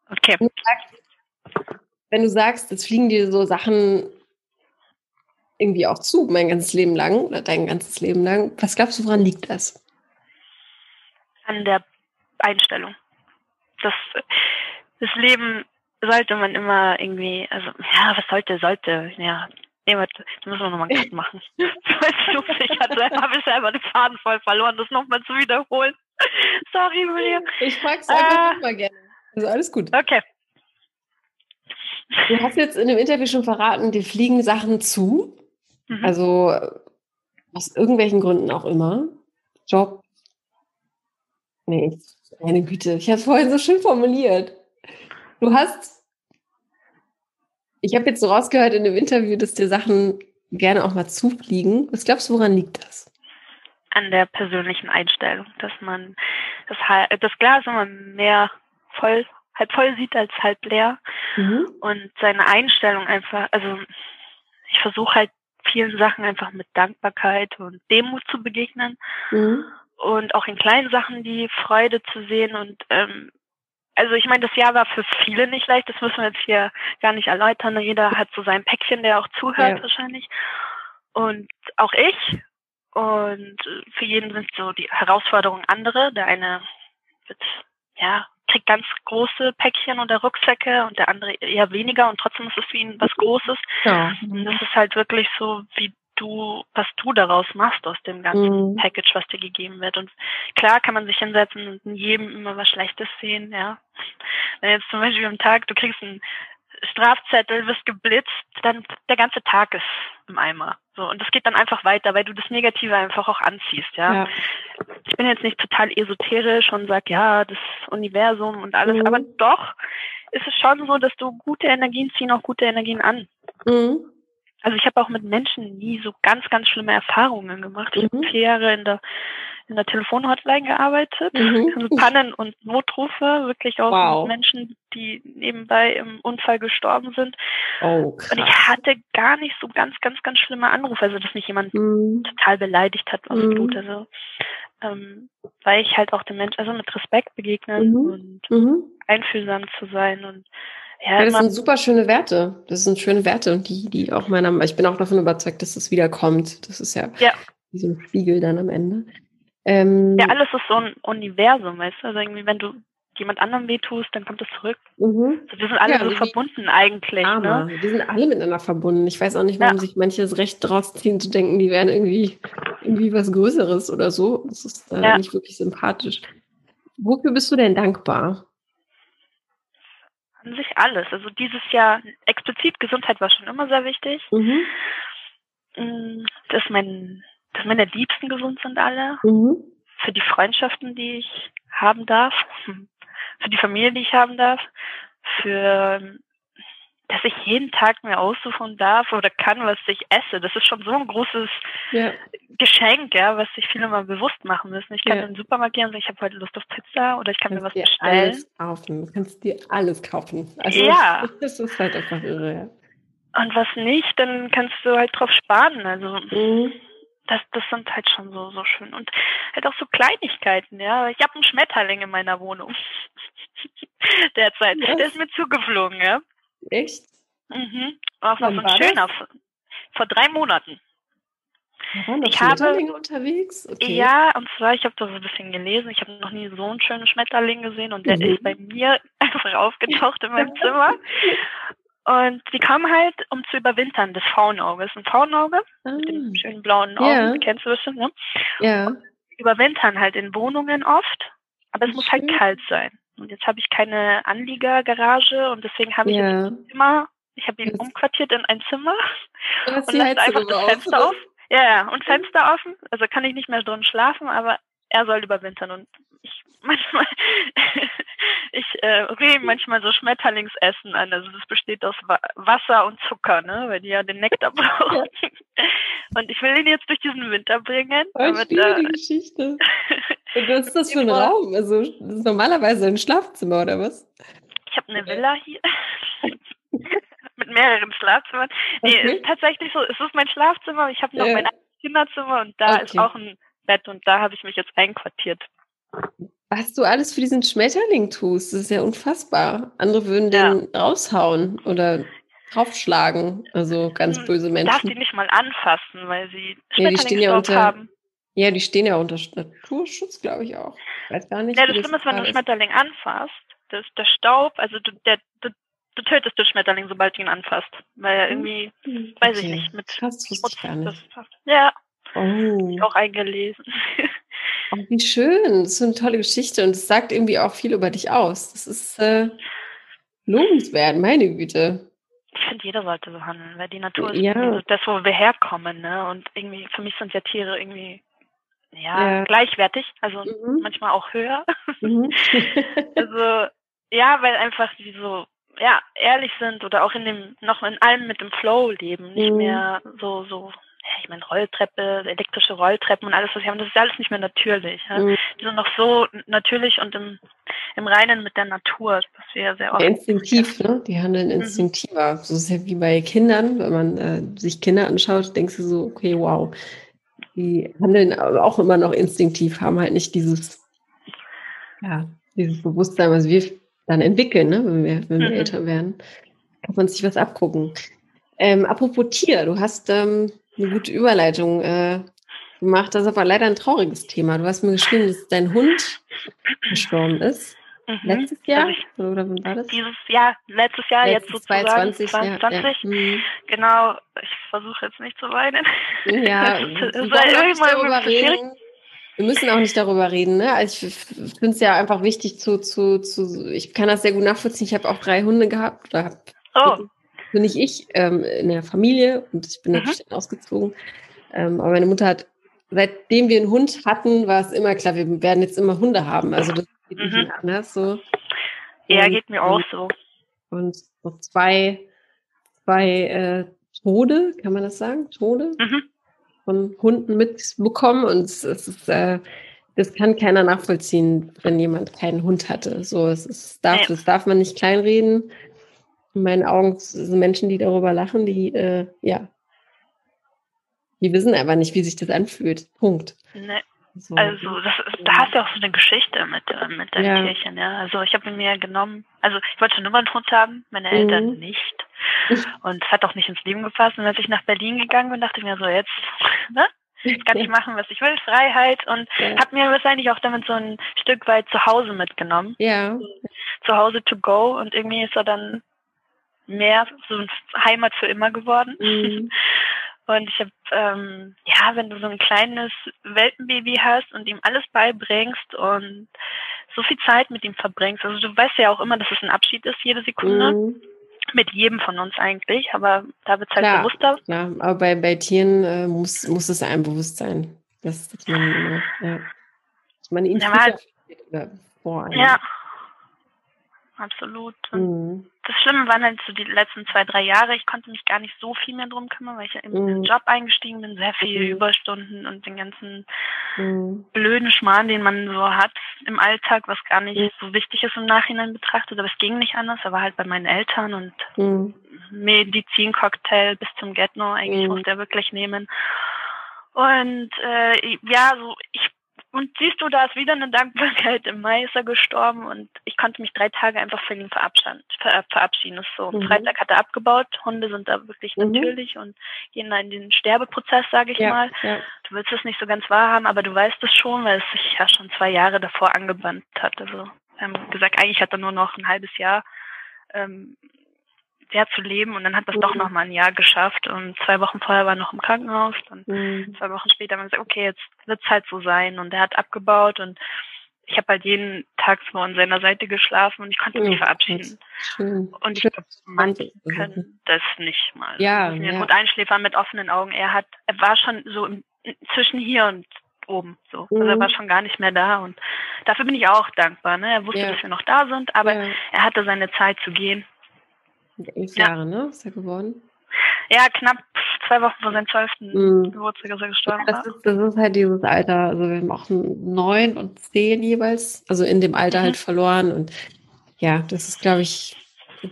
Okay. Wenn du sagst, wenn du sagst, es fliegen dir so Sachen irgendwie auch zu, mein ganzes Leben lang oder dein ganzes Leben lang, was glaubst du, woran liegt das? An der Einstellung. Das, das Leben sollte man immer irgendwie, also, ja, was sollte, sollte, ja, Nee, da müssen wir nochmal einen Cut machen. <laughs> ich habe ich selber den Faden voll verloren, das nochmal zu wiederholen. Sorry, Julia. Ich frage es einfach äh, nochmal gerne. Also alles gut. Okay. Du hast jetzt in dem Interview schon verraten, dir fliegen Sachen zu. Mhm. Also aus irgendwelchen Gründen auch immer. Job. Nee, meine Güte, ich habe es vorhin so schön formuliert. Du hast ich habe jetzt so rausgehört in dem Interview, dass dir Sachen gerne auch mal zufliegen. Was glaubst du, woran liegt das? An der persönlichen Einstellung, dass man das, das Glas immer mehr voll, halb voll sieht als halb leer. Mhm. Und seine Einstellung einfach, also ich versuche halt vielen Sachen einfach mit Dankbarkeit und Demut zu begegnen. Mhm. Und auch in kleinen Sachen die Freude zu sehen und ähm, also ich meine, das Jahr war für viele nicht leicht, das müssen wir jetzt hier gar nicht erläutern. Jeder hat so sein Päckchen, der auch zuhört ja. wahrscheinlich. Und auch ich. Und für jeden sind so die Herausforderungen andere. Der eine wird, ja, kriegt ganz große Päckchen oder Rucksäcke und der andere eher weniger und trotzdem ist es für ihn was Großes. Ja. Und das ist halt wirklich so, wie du, was du daraus machst aus dem ganzen mhm. Package, was dir gegeben wird. Und klar kann man sich hinsetzen und in jedem immer was Schlechtes sehen, ja. Wenn jetzt zum Beispiel am Tag, du kriegst einen Strafzettel, wirst geblitzt, dann der ganze Tag ist im Eimer. So, und das geht dann einfach weiter, weil du das Negative einfach auch anziehst, ja. ja. Ich bin jetzt nicht total esoterisch und sag, ja, das Universum und alles, mhm. aber doch ist es schon so, dass du gute Energien ziehen auch gute Energien an. Mhm. Also ich habe auch mit Menschen nie so ganz, ganz schlimme Erfahrungen gemacht. Ich mhm. habe vier Jahre in der in der Telefonhotline gearbeitet, mhm. also Pannen und Notrufe, wirklich auch wow. Menschen, die nebenbei im Unfall gestorben sind. Oh, krass. Und ich hatte gar nicht so ganz, ganz, ganz schlimme Anrufe, also dass mich jemand mhm. total beleidigt hat aus mhm. Also ähm, weil ich halt auch den Menschen, also mit Respekt begegnen mhm. und mhm. einfühlsam zu sein und ja, ja, das sind super schöne Werte. Das sind schöne Werte und die, die auch meiner, ich bin auch davon überzeugt, dass das wiederkommt. Das ist ja, ja. wie so ein Spiegel dann am Ende. Ähm, ja, alles ist so ein Universum, weißt du? Also irgendwie, wenn du jemand anderem wehtust, dann kommt es zurück. Mhm. Also wir sind alle ja, so verbunden eigentlich. Arme. Ne? Wir sind alle miteinander verbunden. Ich weiß auch nicht, warum ja. sich manche das Recht draus ziehen zu denken, die wären irgendwie, irgendwie was Größeres oder so. Das ist äh, ja. nicht wirklich sympathisch. Wofür bist du denn dankbar? an sich alles. Also dieses Jahr explizit Gesundheit war schon immer sehr wichtig. Mhm. Mm, dass, mein, dass meine Liebsten gesund sind alle. Mhm. Für die Freundschaften, die ich haben darf. Für die Familie, die ich haben darf. Für dass ich jeden Tag mir aussuchen darf oder kann, was ich esse. Das ist schon so ein großes ja. Geschenk, ja, was sich viele mal bewusst machen müssen. Ich kann ja. in den Supermarkt gehen und sagen, ich habe heute Lust auf Pizza oder ich kann mir was dir bestellen. Alles kaufen. Du kannst dir alles kaufen. Also ja. <laughs> Das ist halt einfach irre, ja. Und was nicht, dann kannst du halt drauf sparen. Also mhm. Das, das sind halt schon so, so schön. Und halt auch so Kleinigkeiten, ja. Ich habe einen Schmetterling in meiner Wohnung. <laughs> Derzeit. Was? Der ist mir zugeflogen, ja. Echt? Mhm. Auch noch so ein schöner. Vor drei Monaten. Waren ich habe, unterwegs? Okay. Ja, und zwar, ich habe da so ein bisschen gelesen. Ich habe noch nie so einen schönen Schmetterling gesehen und der mhm. ist bei mir <laughs> einfach aufgetaucht in meinem Zimmer. <laughs> Und die kommen halt, um zu überwintern, das Faunauge. Das ist ein Faunauge ah. mit dem schönen blauen Augen, ja. kennst du bestimmt, ne? Ja. Und überwintern halt in Wohnungen oft, aber es muss halt kalt sein. Und jetzt habe ich keine Anliegergarage und deswegen habe ich ja. jetzt ein Zimmer. Ich habe ihn umquartiert in ein Zimmer <laughs> und lasse einfach das Fenster auf. Ja, ja, und Fenster offen. Also kann ich nicht mehr drin schlafen, aber er soll überwintern und ich <laughs> manchmal ich äh, rede manchmal so Schmetterlingsessen an. Also das besteht aus Wasser und Zucker, ne, weil die ja den Nektar <laughs> brauchen. Und ich will ihn jetzt durch diesen Winter bringen. Ich liebe die Geschichte. <laughs> Und was ist das für ein Raum? Also das ist normalerweise ein Schlafzimmer oder was? Ich habe eine Villa hier. Mit mehreren Schlafzimmern. Nee, okay. ist tatsächlich so, es ist mein Schlafzimmer, ich habe noch ja. mein Kinderzimmer und da okay. ist auch ein Bett und da habe ich mich jetzt einquartiert. Was du alles für diesen Schmetterling tust, das ist ja unfassbar. Andere würden ja. den raushauen oder draufschlagen. Also ganz hm, böse Menschen. Darf die nicht mal anfassen, weil sie Schmetterlingsstaub ja, unter, haben. Ja, die stehen ja unter Naturschutz, glaube ich auch. Ich weiß gar nicht. Ja, das Schlimme ist, wenn du einen Schmetterling anfasst, das, der Staub, also du, der, du, du tötest den Schmetterling, sobald du ihn anfasst. Weil er irgendwie, okay. weiß ich nicht, mit Krass, ich gar nicht. Ja. Oh. Auch eingelesen. <laughs> Oh, wie schön. Das ist so eine tolle Geschichte und es sagt irgendwie auch viel über dich aus. Das ist äh, lobenswert, meine Güte. Ich finde, jeder sollte so handeln, weil die Natur ist ja. das, wo wir herkommen, ne? Und irgendwie, für mich sind ja Tiere irgendwie ja, ja. gleichwertig, also mhm. manchmal auch höher. <laughs> Mhm. also ja, weil einfach die so ja ehrlich sind oder auch in dem noch in allem mit dem Flow leben, nicht mhm. mehr so so ich meine, Rolltreppe, elektrische Rolltreppen und alles, was sie haben, das ist alles nicht mehr natürlich. Ja? Mhm. Die sind noch so natürlich und im, im Reinen mit der Natur, was wir sehr oft. Instinktiv, ne? Die handeln mhm. instinktiver. Mhm. So ist ja wie bei Kindern, wenn man äh, sich Kinder anschaut, denkst du so, okay, wow. Die handeln auch immer noch instinktiv, haben halt nicht dieses, ja, dieses Bewusstsein, was wir dann entwickeln, ne? wenn wir, wenn wir mhm. älter werden. Kann man sich was abgucken. Ähm, apropos Tier, du hast ähm, eine gute Überleitung äh, gemacht. Das ist aber leider ein trauriges Thema. Du hast mir geschrieben, dass dein Hund gestorben ist. Mhm. Letztes Jahr? Also ich, oder wann war das? Dieses Jahr, letztes Jahr, letztes jetzt sozusagen 2020. 2020. Ja, ja. Mhm. Genau, ich versuche jetzt nicht zu weinen. Ja, <laughs> das ist, ist darüber reden. Wir müssen auch nicht darüber reden. Ne? Also ich finde es ja einfach wichtig zu, zu, zu, ich kann das sehr gut nachvollziehen. Ich habe auch drei Hunde gehabt oder habe oh bin nicht ich ähm, in der Familie und ich bin mhm. natürlich dann ausgezogen. Ähm, aber meine Mutter hat, seitdem wir einen Hund hatten, war es immer klar, wir werden jetzt immer Hunde haben. Also das geht mhm. nicht anders so. Ja, und, geht mir auch so. Und so zwei, zwei äh, Tode, kann man das sagen? Tode mhm. von Hunden mitbekommen und es, es ist äh, das kann keiner nachvollziehen, wenn jemand keinen Hund hatte. So, es ist, darf, das darf man nicht kleinreden in meinen Augen sind Menschen, die darüber lachen, die, äh, ja, die wissen einfach nicht, wie sich das anfühlt. Punkt. Nee. So. Also das ist, da hast du auch so eine Geschichte mit, äh, mit deinem ja. Tierchen, ja. Also ich habe mir genommen, also ich wollte schon immer einen Hund haben, meine Eltern mhm. nicht. Und es hat auch nicht ins Leben gepasst. Und als ich nach Berlin gegangen bin, dachte ich mir so, jetzt, <laughs> ne? Jetzt kann ich <laughs> machen, was ich will, Freiheit und ja. habe mir wahrscheinlich auch damit so ein Stück weit zu Hause mitgenommen. Ja. Zu Hause to go und irgendwie ist er dann mehr so eine Heimat für immer geworden. Mhm. <laughs> Und ich habe, ähm, ja, wenn du so ein kleines Welpenbaby hast und ihm alles beibringst und so viel Zeit mit ihm verbringst, also du weißt ja auch immer, dass es ein Abschied ist, jede Sekunde. Mhm. Mit jedem von uns eigentlich, aber da wird es halt klar, bewusster. Ja, aber bei, bei Tieren äh, muss, muss es einem bewusst sein, dass, dass man, äh, ja, dass man ihn ja, vor einem. Ja, absolut. Mhm. Das Schlimme waren halt so die letzten zwei, drei Jahre. Ich konnte mich gar nicht so viel mehr drum kümmern, weil ich ja in den mhm. Job eingestiegen bin, sehr viele mhm. Überstunden und den ganzen mhm. blöden Schmarrn, den man so hat im Alltag, was gar nicht mhm. so wichtig ist im Nachhinein betrachtet. Aber es ging nicht anders. Er war halt bei meinen Eltern und mhm. Medizincocktail bis zum Get-No. Eigentlich musste er wirklich nehmen. Und äh, ja, so ich und siehst du, da ist wieder eine Dankbarkeit. Im Mai ist er gestorben und ich konnte mich drei Tage einfach für ihn verabschieden. Ver verabschieden. Ist so. Mhm. Freitag hat er abgebaut. Hunde sind da wirklich mhm. natürlich und gehen da in den Sterbeprozess, sage ich ja, mal. Ja. Du willst es nicht so ganz wahrhaben, aber du weißt es schon, weil es sich ja schon zwei Jahre davor angebannt hat. Also wir haben gesagt, eigentlich hat er nur noch ein halbes Jahr ähm, sehr zu leben und dann hat das mhm. doch noch mal ein Jahr geschafft und zwei Wochen vorher war er noch im Krankenhaus und mhm. zwei Wochen später haben wir gesagt, okay, jetzt wird's halt so sein und er hat abgebaut und ich habe halt jeden Tag so an seiner Seite geschlafen und ich konnte mich verabschieden. Schön. Und ich glaube, manche können das nicht mal. Ja, ja. gut einschläfern mit offenen Augen. Er hat, er war schon so im, zwischen hier und oben. So. Mhm. Also er mhm. war schon gar nicht mehr da und dafür bin ich auch dankbar. Ne? Er wusste, ja. dass wir noch da sind, aber ja. er hatte seine Zeit zu gehen Elf ja. Jahre, ne? Ist er geworden? Ja, knapp zwei Wochen vor seinem zwölften mhm. Geburtstag ist er gestorben. Das, ist, das ist halt dieses Alter. Also wir haben auch neun und zehn jeweils, also in dem Alter mhm. halt verloren. Und ja, das ist, glaube ich,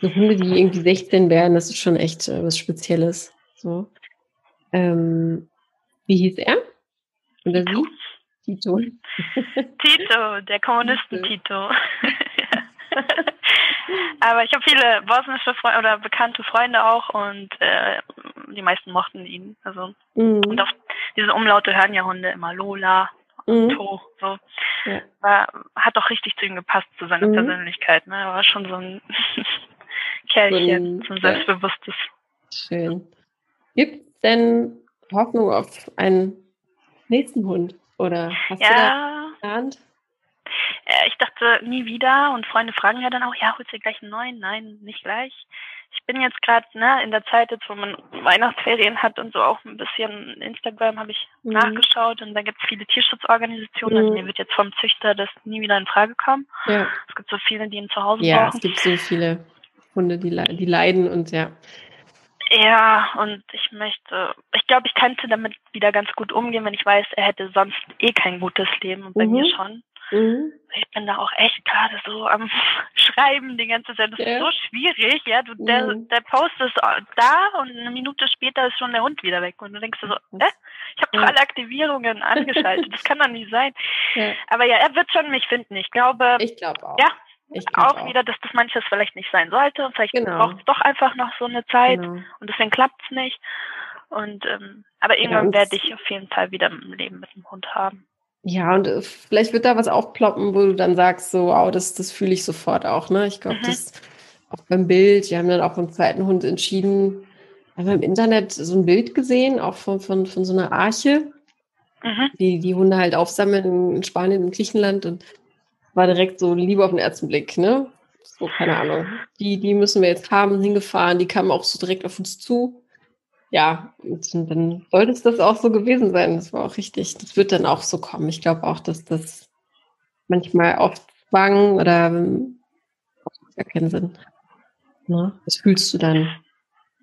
so Hunde, die irgendwie 16 werden, das ist schon echt äh, was Spezielles. So. Ähm, wie hieß er? Oder Tito. sie? Tito. Tito, der Kommunisten <laughs> Tito. <laughs> Aber ich habe viele bosnische Freunde oder bekannte Freunde auch und äh, die meisten mochten ihn. Also mhm. und auf diese Umlaute hören ja Hunde immer Lola und mhm. To. So. Ja. War, hat doch richtig zu ihm gepasst, zu seiner mhm. Persönlichkeit. Ne? Er war schon so ein <laughs> Kerlchen, so ein selbstbewusstes. Schön. Gibt es denn Hoffnung auf einen nächsten Hund? Oder hast ja. du da geplant? Äh, ich dachte nie wieder und Freunde fragen ja dann auch, ja, holst du gleich einen neuen? Nein, nicht gleich. Ich bin jetzt gerade ne, in der Zeit, jetzt, wo man Weihnachtsferien hat und so auch ein bisschen Instagram habe ich mhm. nachgeschaut und da gibt es viele Tierschutzorganisationen. Also mhm. Also mir wird jetzt vom Züchter das nie wieder in Frage kommen. Ja. Es gibt so viele, die ihn zu Hause ja, brauchen. Ja, es gibt so viele Hunde, die, die leiden und ja. Ja, und ich möchte, ich glaube, ich könnte damit wieder ganz gut umgehen, wenn ich weiß, er hätte sonst eh kein gutes Leben und bei mhm. mir schon. Mhm. Ich bin da auch echt gerade so am <laughs> Schreiben die ganze Zeit. Das ja. ist so schwierig, ja. Du, der, mhm. der Post ist da und eine Minute später ist schon der Hund wieder weg. Und du denkst so, äh, ich habe doch alle Aktivierungen angeschaltet. das kann doch nicht sein. Ja. Aber ja, er wird schon mich finden. Ich glaube. Ich glaube auch. Ja, auch, auch, wieder, dass das manches vielleicht nicht sein sollte. Vielleicht genau. braucht es doch einfach noch so eine Zeit genau. und deswegen klappt es nicht. Und ähm, aber irgendwann ja, werde ich auf jeden Fall wieder ein Leben mit dem Hund haben. Ja, und äh, vielleicht wird da was aufploppen, wo du dann sagst, so, wow, das, das fühle ich sofort auch, ne? Ich glaube, mhm. das auch beim Bild, wir haben dann auch beim zweiten Hund entschieden, haben wir im Internet so ein Bild gesehen, auch von, von, von so einer Arche, mhm. die die Hunde halt aufsammeln in Spanien und Griechenland und war direkt so Liebe auf den ersten Blick, ne? So, keine Ahnung. Die, die müssen wir jetzt haben, hingefahren, die kamen auch so direkt auf uns zu ja, dann sollte es das auch so gewesen sein. Das war auch richtig. Das wird dann auch so kommen. Ich glaube auch, dass das manchmal auf Zwang oder ja keinen Sinn. Ne? Was fühlst du dann?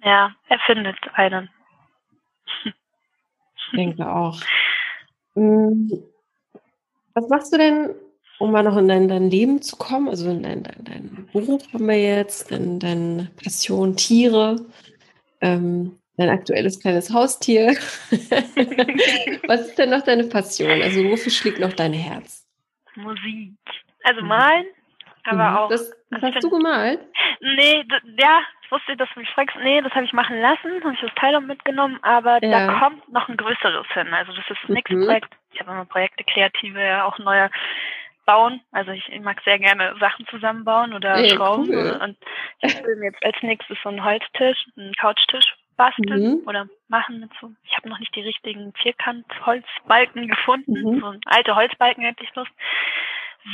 Ja, er findet einen. Ich denke auch. Hm, was machst du denn, um mal noch in dein, dein Leben zu kommen? Also in dein, dein, dein Beruf haben wir jetzt, in deine Passion Tiere. Ähm, dein aktuelles kleines Haustier. <laughs> Was ist denn noch deine Passion? Also wofür schlägt noch dein Herz? Musik. Also malen, aber mhm. auch. Das, das hast du gemalt? Nee, ja, ich wusste, dass du mich fragst. Nee, das habe ich machen lassen, habe ich das Teil mitgenommen, aber ja. da kommt noch ein größeres hin. Also das ist das nächste mhm. Projekt. Ich habe immer Projekte, kreative, ja, auch neue bauen. Also ich, ich, mag sehr gerne Sachen zusammenbauen oder hey, schrauben. Cool. Und ich will mir jetzt als nächstes so einen Holztisch, einen Couchtisch basteln mhm. oder machen mit so. Ich habe noch nicht die richtigen Vierkant-Holzbalken gefunden. Mhm. So alte Holzbalken hätte ich Lust.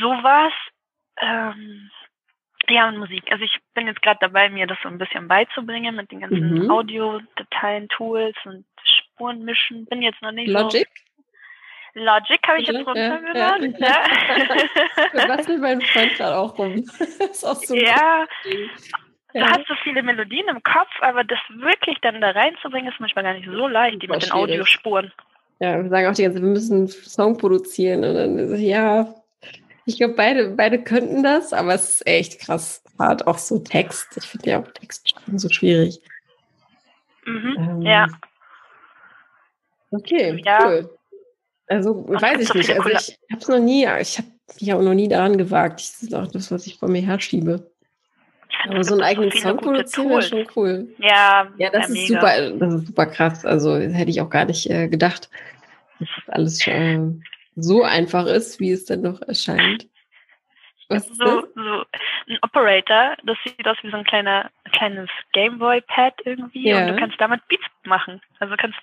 Sowas. Ähm, ja, und Musik. Also ich bin jetzt gerade dabei, mir das so ein bisschen beizubringen mit den ganzen mhm. Audio-Dateien, Tools und Spuren mischen. Bin jetzt noch nicht Logic? So Logic habe ich jetzt runtergeladen. Ja, ja. ja. Was will mein Freund gerade auch rum? <laughs> ist auch <laughs> so ja, Du hast so viele Melodien im Kopf, aber das wirklich dann da reinzubringen, ist manchmal gar nicht so leicht, die mit den Audiospuren. Ja, wir sagen auch die ganze Zeit, wir müssen einen Song produzieren. Und dann, ja, ich glaube, beide, beide könnten das, aber es ist echt krass hart. Auch so Text. Ich finde ja auch Text so schwierig. Mhm, ähm, ja. Okay, ja. cool. Also, Ach, weiß ich nicht. Also, ich habe es noch nie, ich habe mich auch noch nie daran gewagt. Das ist auch das, was ich vor mir herschiebe. Aber so einen eigenen Song produzieren wäre schon cool. Ja, ja das ist mega. super, das ist super krass. Also hätte ich auch gar nicht äh, gedacht, dass das alles äh, so einfach ist, wie es dann doch erscheint. Was so, so ein Operator, das sieht aus wie so ein kleiner, kleines Gameboy-Pad irgendwie ja. und du kannst damit Beats machen. Also du kannst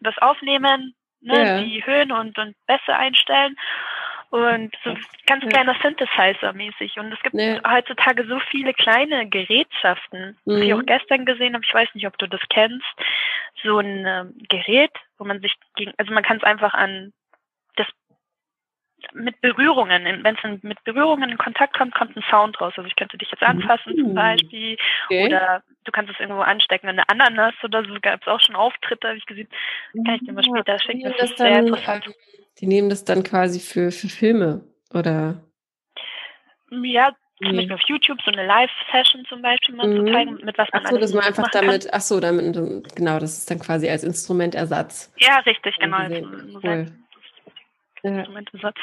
das aufnehmen, ne, ja. die Höhen und, und Bässe einstellen und so ganz kleiner Synthesizer mäßig. Und es gibt nee. heutzutage so viele kleine Gerätschaften, mhm. die ich auch gestern gesehen habe. Ich weiß nicht, ob du das kennst. So ein ähm, Gerät, wo man sich gegen, also man kann es einfach an das mit Berührungen, wenn es mit Berührungen in Kontakt kommt, kommt ein Sound raus. Also ich könnte dich jetzt anfassen mhm. zum Beispiel okay. oder du kannst es irgendwo anstecken. Eine Ananas oder so gab es auch schon Auftritte, habe ich gesehen. Kann ich dir mal später schicken. Das ist sehr interessant. Die nehmen das dann quasi für, für Filme oder? Ja, zum Beispiel auf YouTube so eine Live-Session zum Beispiel mal mhm. zu zeigen, mit was man ach so, dass man einfach damit, kann. ach so, damit, genau, das ist dann quasi als Instrumentersatz. Ja, richtig, genau. Cool. Instrumentersatz.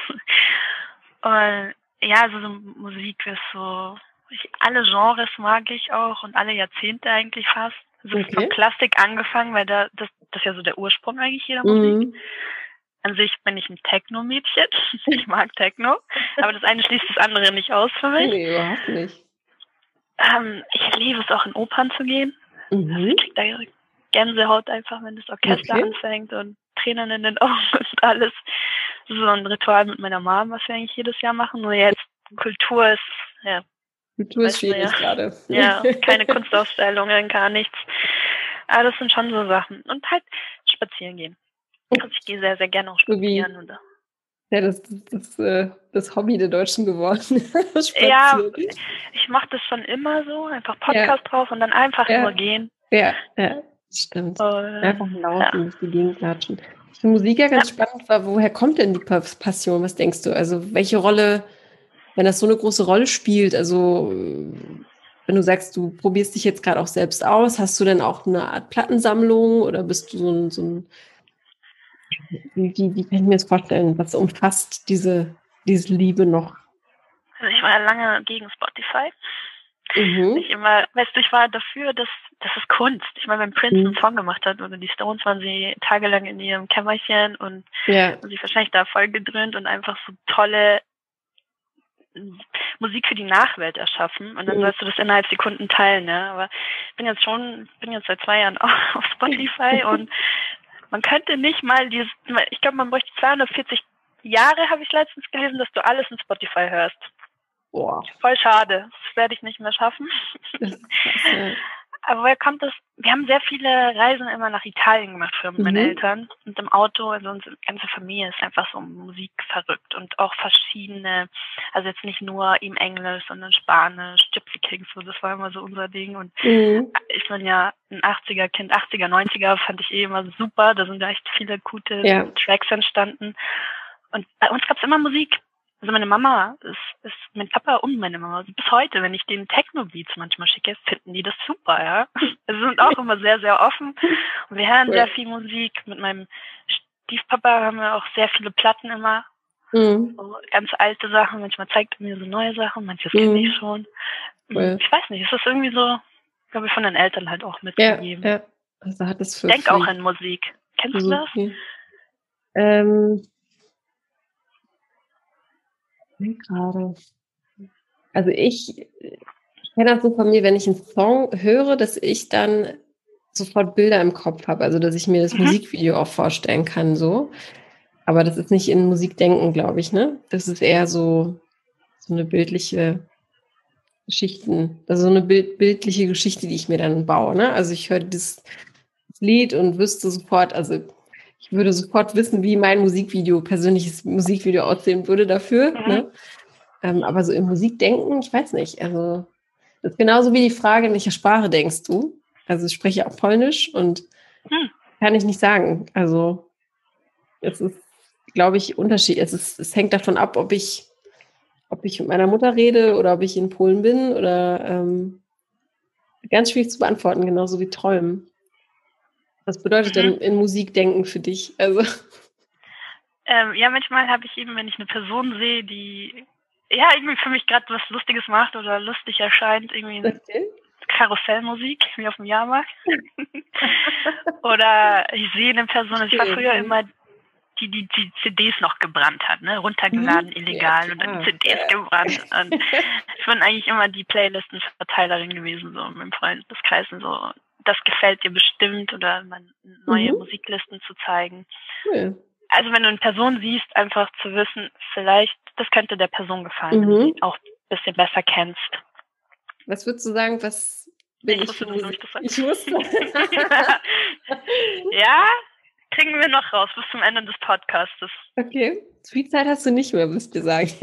Und <laughs> ja, also so Musik ist so, ich, alle Genres mag ich auch und alle Jahrzehnte eigentlich fast. Also okay. von Klassik angefangen, weil da, das, das ist ja so der Ursprung eigentlich jeder Musik. An sich bin ich ein Techno-Mädchen. <laughs> Ich mag Techno. Aber das eine schließt das andere nicht aus für mich. Nee, überhaupt nicht. Ähm, ich liebe es auch in Opern zu gehen. Mhm. Ich krieg da Gänsehaut einfach, wenn das Orchester okay. anfängt und Tränen in den <laughs> Augen und alles. So ein Ritual mit meiner Mom, was wir eigentlich jedes Jahr machen. Nur jetzt Kultur ist, ja. Kultur ist schwierig ja. gerade. Ja, <laughs> keine Kunstausstellungen, gar nichts. Aber das sind schon so Sachen. Und halt spazieren gehen. Ich gehe sehr, sehr gerne auch spazieren. Oder? Ja, das ist das, das, das, Hobby der Deutschen geworden. <laughs> ja, ich mache das schon immer so, einfach Podcast ja. drauf und dann einfach ja. nur gehen. Ja, ja, stimmt. Und, einfach laufen, durch die Gegend klatschen. Ich finde Musik ja ganz spannend, war, woher kommt denn die Passion? Was denkst du? Also welche Rolle, wenn das so eine große Rolle spielt, also wenn du sagst, du probierst dich jetzt gerade auch selbst aus, hast du denn auch eine Art Plattensammlung oder bist du so ein, so ein wie, wie, wie kann ich mir das vorstellen? Was umfasst diese, diese Liebe noch? Also ich war ja lange gegen Spotify. Mhm. Ich immer, weißt du, ich war dafür, dass das ist Kunst. Ich meine, wenn Prince mhm. einen Song gemacht hat oder die Stones waren sie tagelang in ihrem Kämmerchen und ja. haben sich wahrscheinlich da voll gedröhnt und einfach so tolle Musik für die Nachwelt erschaffen und dann mhm. sollst du das innerhalb Sekunden teilen, ne? Aber ich bin jetzt schon, bin jetzt seit zwei Jahren <laughs> auf Spotify <laughs> und man könnte nicht mal dieses, ich glaube, man bräuchte 240 Jahre, habe ich letztens gelesen, dass du alles in Spotify hörst. Boah. Voll schade. Das werde ich nicht mehr schaffen. Aber woher kommt das? Wir haben sehr viele Reisen immer nach Italien gemacht für meine mhm. Eltern. Und im Auto, also unsere ganze Familie ist einfach so Musik verrückt und auch verschiedene, also jetzt nicht nur im Englisch, sondern Spanisch, Gypsy Kings, so das war immer so unser Ding. Und mhm. ich bin ja ein 80er Kind, 80er, 90er fand ich eh immer super. Da sind echt viele gute ja. Tracks entstanden. Und bei uns gab es immer Musik. Also meine Mama ist, ist mein Papa und meine Mama. Also bis heute, wenn ich den Techno-Beats manchmal schicke, finden die das super, ja. <laughs> Also sind auch immer sehr, sehr offen. Und wir hören sehr viel Musik. Mit meinem Stiefpapa haben wir auch sehr viele Platten immer. Mhm. So ganz alte Sachen. Manchmal zeigt er mir so neue Sachen, manches mhm. kenne ich schon. Cool. Ich weiß nicht, es ist irgendwie so, glaube ich, von den Eltern halt auch mitgegeben. Ja, ja. Also hat es für Denk auch an Musik. Kennst du das? Ähm, gerade. Also ich, ich kenne das so von mir, wenn ich einen Song höre, dass ich dann sofort Bilder im Kopf habe, also dass ich mir das mhm. Musikvideo auch vorstellen kann, so. Aber das ist nicht in Musikdenken, glaube ich, ne? Das ist eher so, so eine bildliche Geschichten, also so eine bild, bildliche Geschichte, die ich mir dann baue, ne? Also ich höre das Lied und wüsste sofort, also ich würde sofort wissen, wie mein Musikvideo, persönliches Musikvideo aussehen würde dafür. Mhm. Ne? Ähm, aber so im Musikdenken, ich weiß nicht. Also das ist genauso wie die Frage, in welcher Sprache denkst du? Also ich spreche auch Polnisch und mhm. kann ich nicht sagen. Also es ist, glaube ich, Unterschied. Es, ist, es hängt davon ab, ob ich, ob ich mit meiner Mutter rede oder ob ich in Polen bin oder ähm, ganz schwierig zu beantworten, genauso wie träumen. Was bedeutet mhm. denn in Musik denken für dich? Also. Ähm, ja, manchmal habe ich eben, wenn ich eine Person sehe, die ja irgendwie für mich gerade was Lustiges macht oder lustig erscheint, irgendwie <laughs> okay. Karussellmusik, wie auf dem Jahrmarkt. <laughs> oder ich sehe eine Person, also ich war früher immer die, die die CDs noch gebrannt hat, ne? runtergeladen, mhm. illegal ja, und dann CDs ja. gebrannt. Und <laughs> ich bin eigentlich immer die Playlistenverteilerin gewesen, so mit dem Freundeskreis und so das gefällt dir bestimmt oder neue mhm. Musiklisten zu zeigen. Cool. Also wenn du eine Person siehst, einfach zu wissen, vielleicht, das könnte der Person gefallen, mhm. wenn du sie auch ein bisschen besser kennst. Was würdest du sagen, was will ich, ich wusste, ich, ich wusste. <laughs> ja, kriegen wir noch raus bis zum Ende des Podcastes. Okay. Viel Zeit hast du nicht mehr, müsst ihr sagen. <laughs>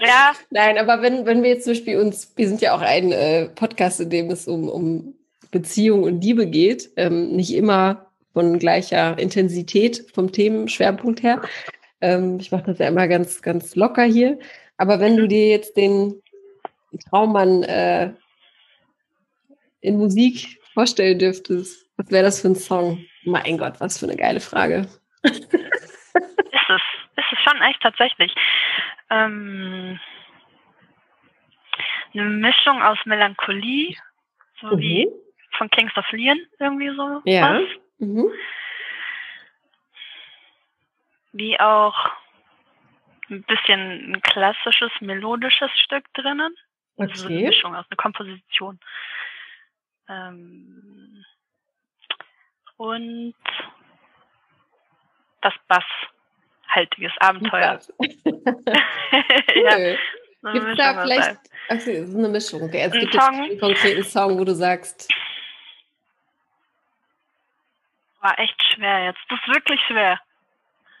Ja. Nein, aber wenn, wenn wir jetzt zum Beispiel uns, wir sind ja auch ein äh, Podcast, in dem es um, um Beziehung und Liebe geht, ähm, nicht immer von gleicher Intensität vom Themenschwerpunkt her. Ähm, ich mache das ja immer ganz, ganz locker hier. Aber wenn du dir jetzt den Traummann äh, in Musik vorstellen dürftest, was wäre das für ein Song? Mein Gott, was für eine geile Frage. ist es. Ist es schon echt tatsächlich. Ähm, eine Mischung aus Melancholie, so mhm. Von Kings of Leon, irgendwie so. Ja. Mhm. Wie auch ein bisschen ein klassisches, melodisches Stück drinnen. Okay. Also so eine Mischung aus einer Komposition. Ähm, und das basshaltiges Abenteuer. <laughs> <laughs> ja. Gibt es da vielleicht ach, so eine Mischung? Okay. Also es gibt Song, einen konkreten Song, wo du sagst. War echt schwer jetzt. Das ist wirklich schwer.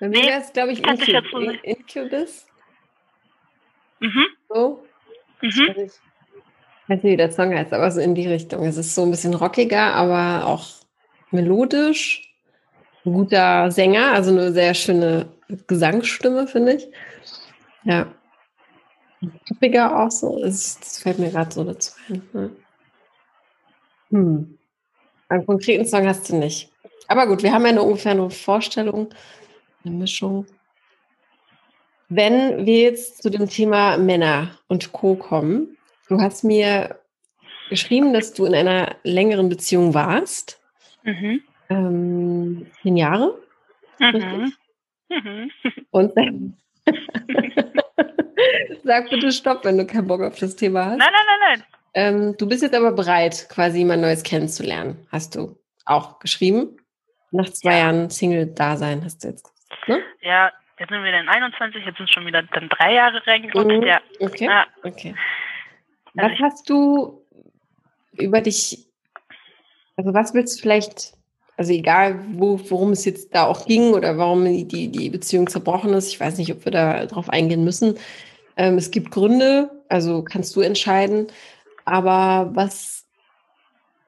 Bei mir nee, wäre es, glaube ich, Incub so Incubus. Mhm. So. Mhm. Ich weiß nicht, wie der Song heißt, aber so in die Richtung. Es ist so ein bisschen rockiger, aber auch melodisch. Ein guter Sänger, also eine sehr schöne Gesangsstimme, finde ich. Ja. Poppiger auch so. Das, das fällt mir gerade so dazu ein. Ne? Hm. Einen konkreten Song hast du nicht. Aber gut, wir haben ja eine ungefähr eine Vorstellung, eine Mischung. Wenn wir jetzt zu dem Thema Männer und Co. kommen, Du hast mir geschrieben, dass du in einer längeren Beziehung warst. Mhm. Ähm, zehn Jahre. Mhm. Mhm. <laughs> Und <laughs> sag bitte Stopp, wenn du keinen Bock auf das Thema hast. Nein, nein, nein, nein. Ähm, du bist jetzt aber bereit, quasi jemand Neues kennenzulernen. Hast du auch geschrieben? Nach zwei ja. Jahren Single-Dasein hast du jetzt. Ne? Ja, jetzt sind wir dann 21, jetzt sind schon wieder dann drei Jahre reingerutscht. Mhm. Ja. Okay. Ja. okay. Was hast du über dich, also was willst du vielleicht, also egal, wo, worum es jetzt da auch ging oder warum die, die Beziehung zerbrochen ist, ich weiß nicht, ob wir da drauf eingehen müssen. Ähm, es gibt Gründe, also kannst du entscheiden, aber was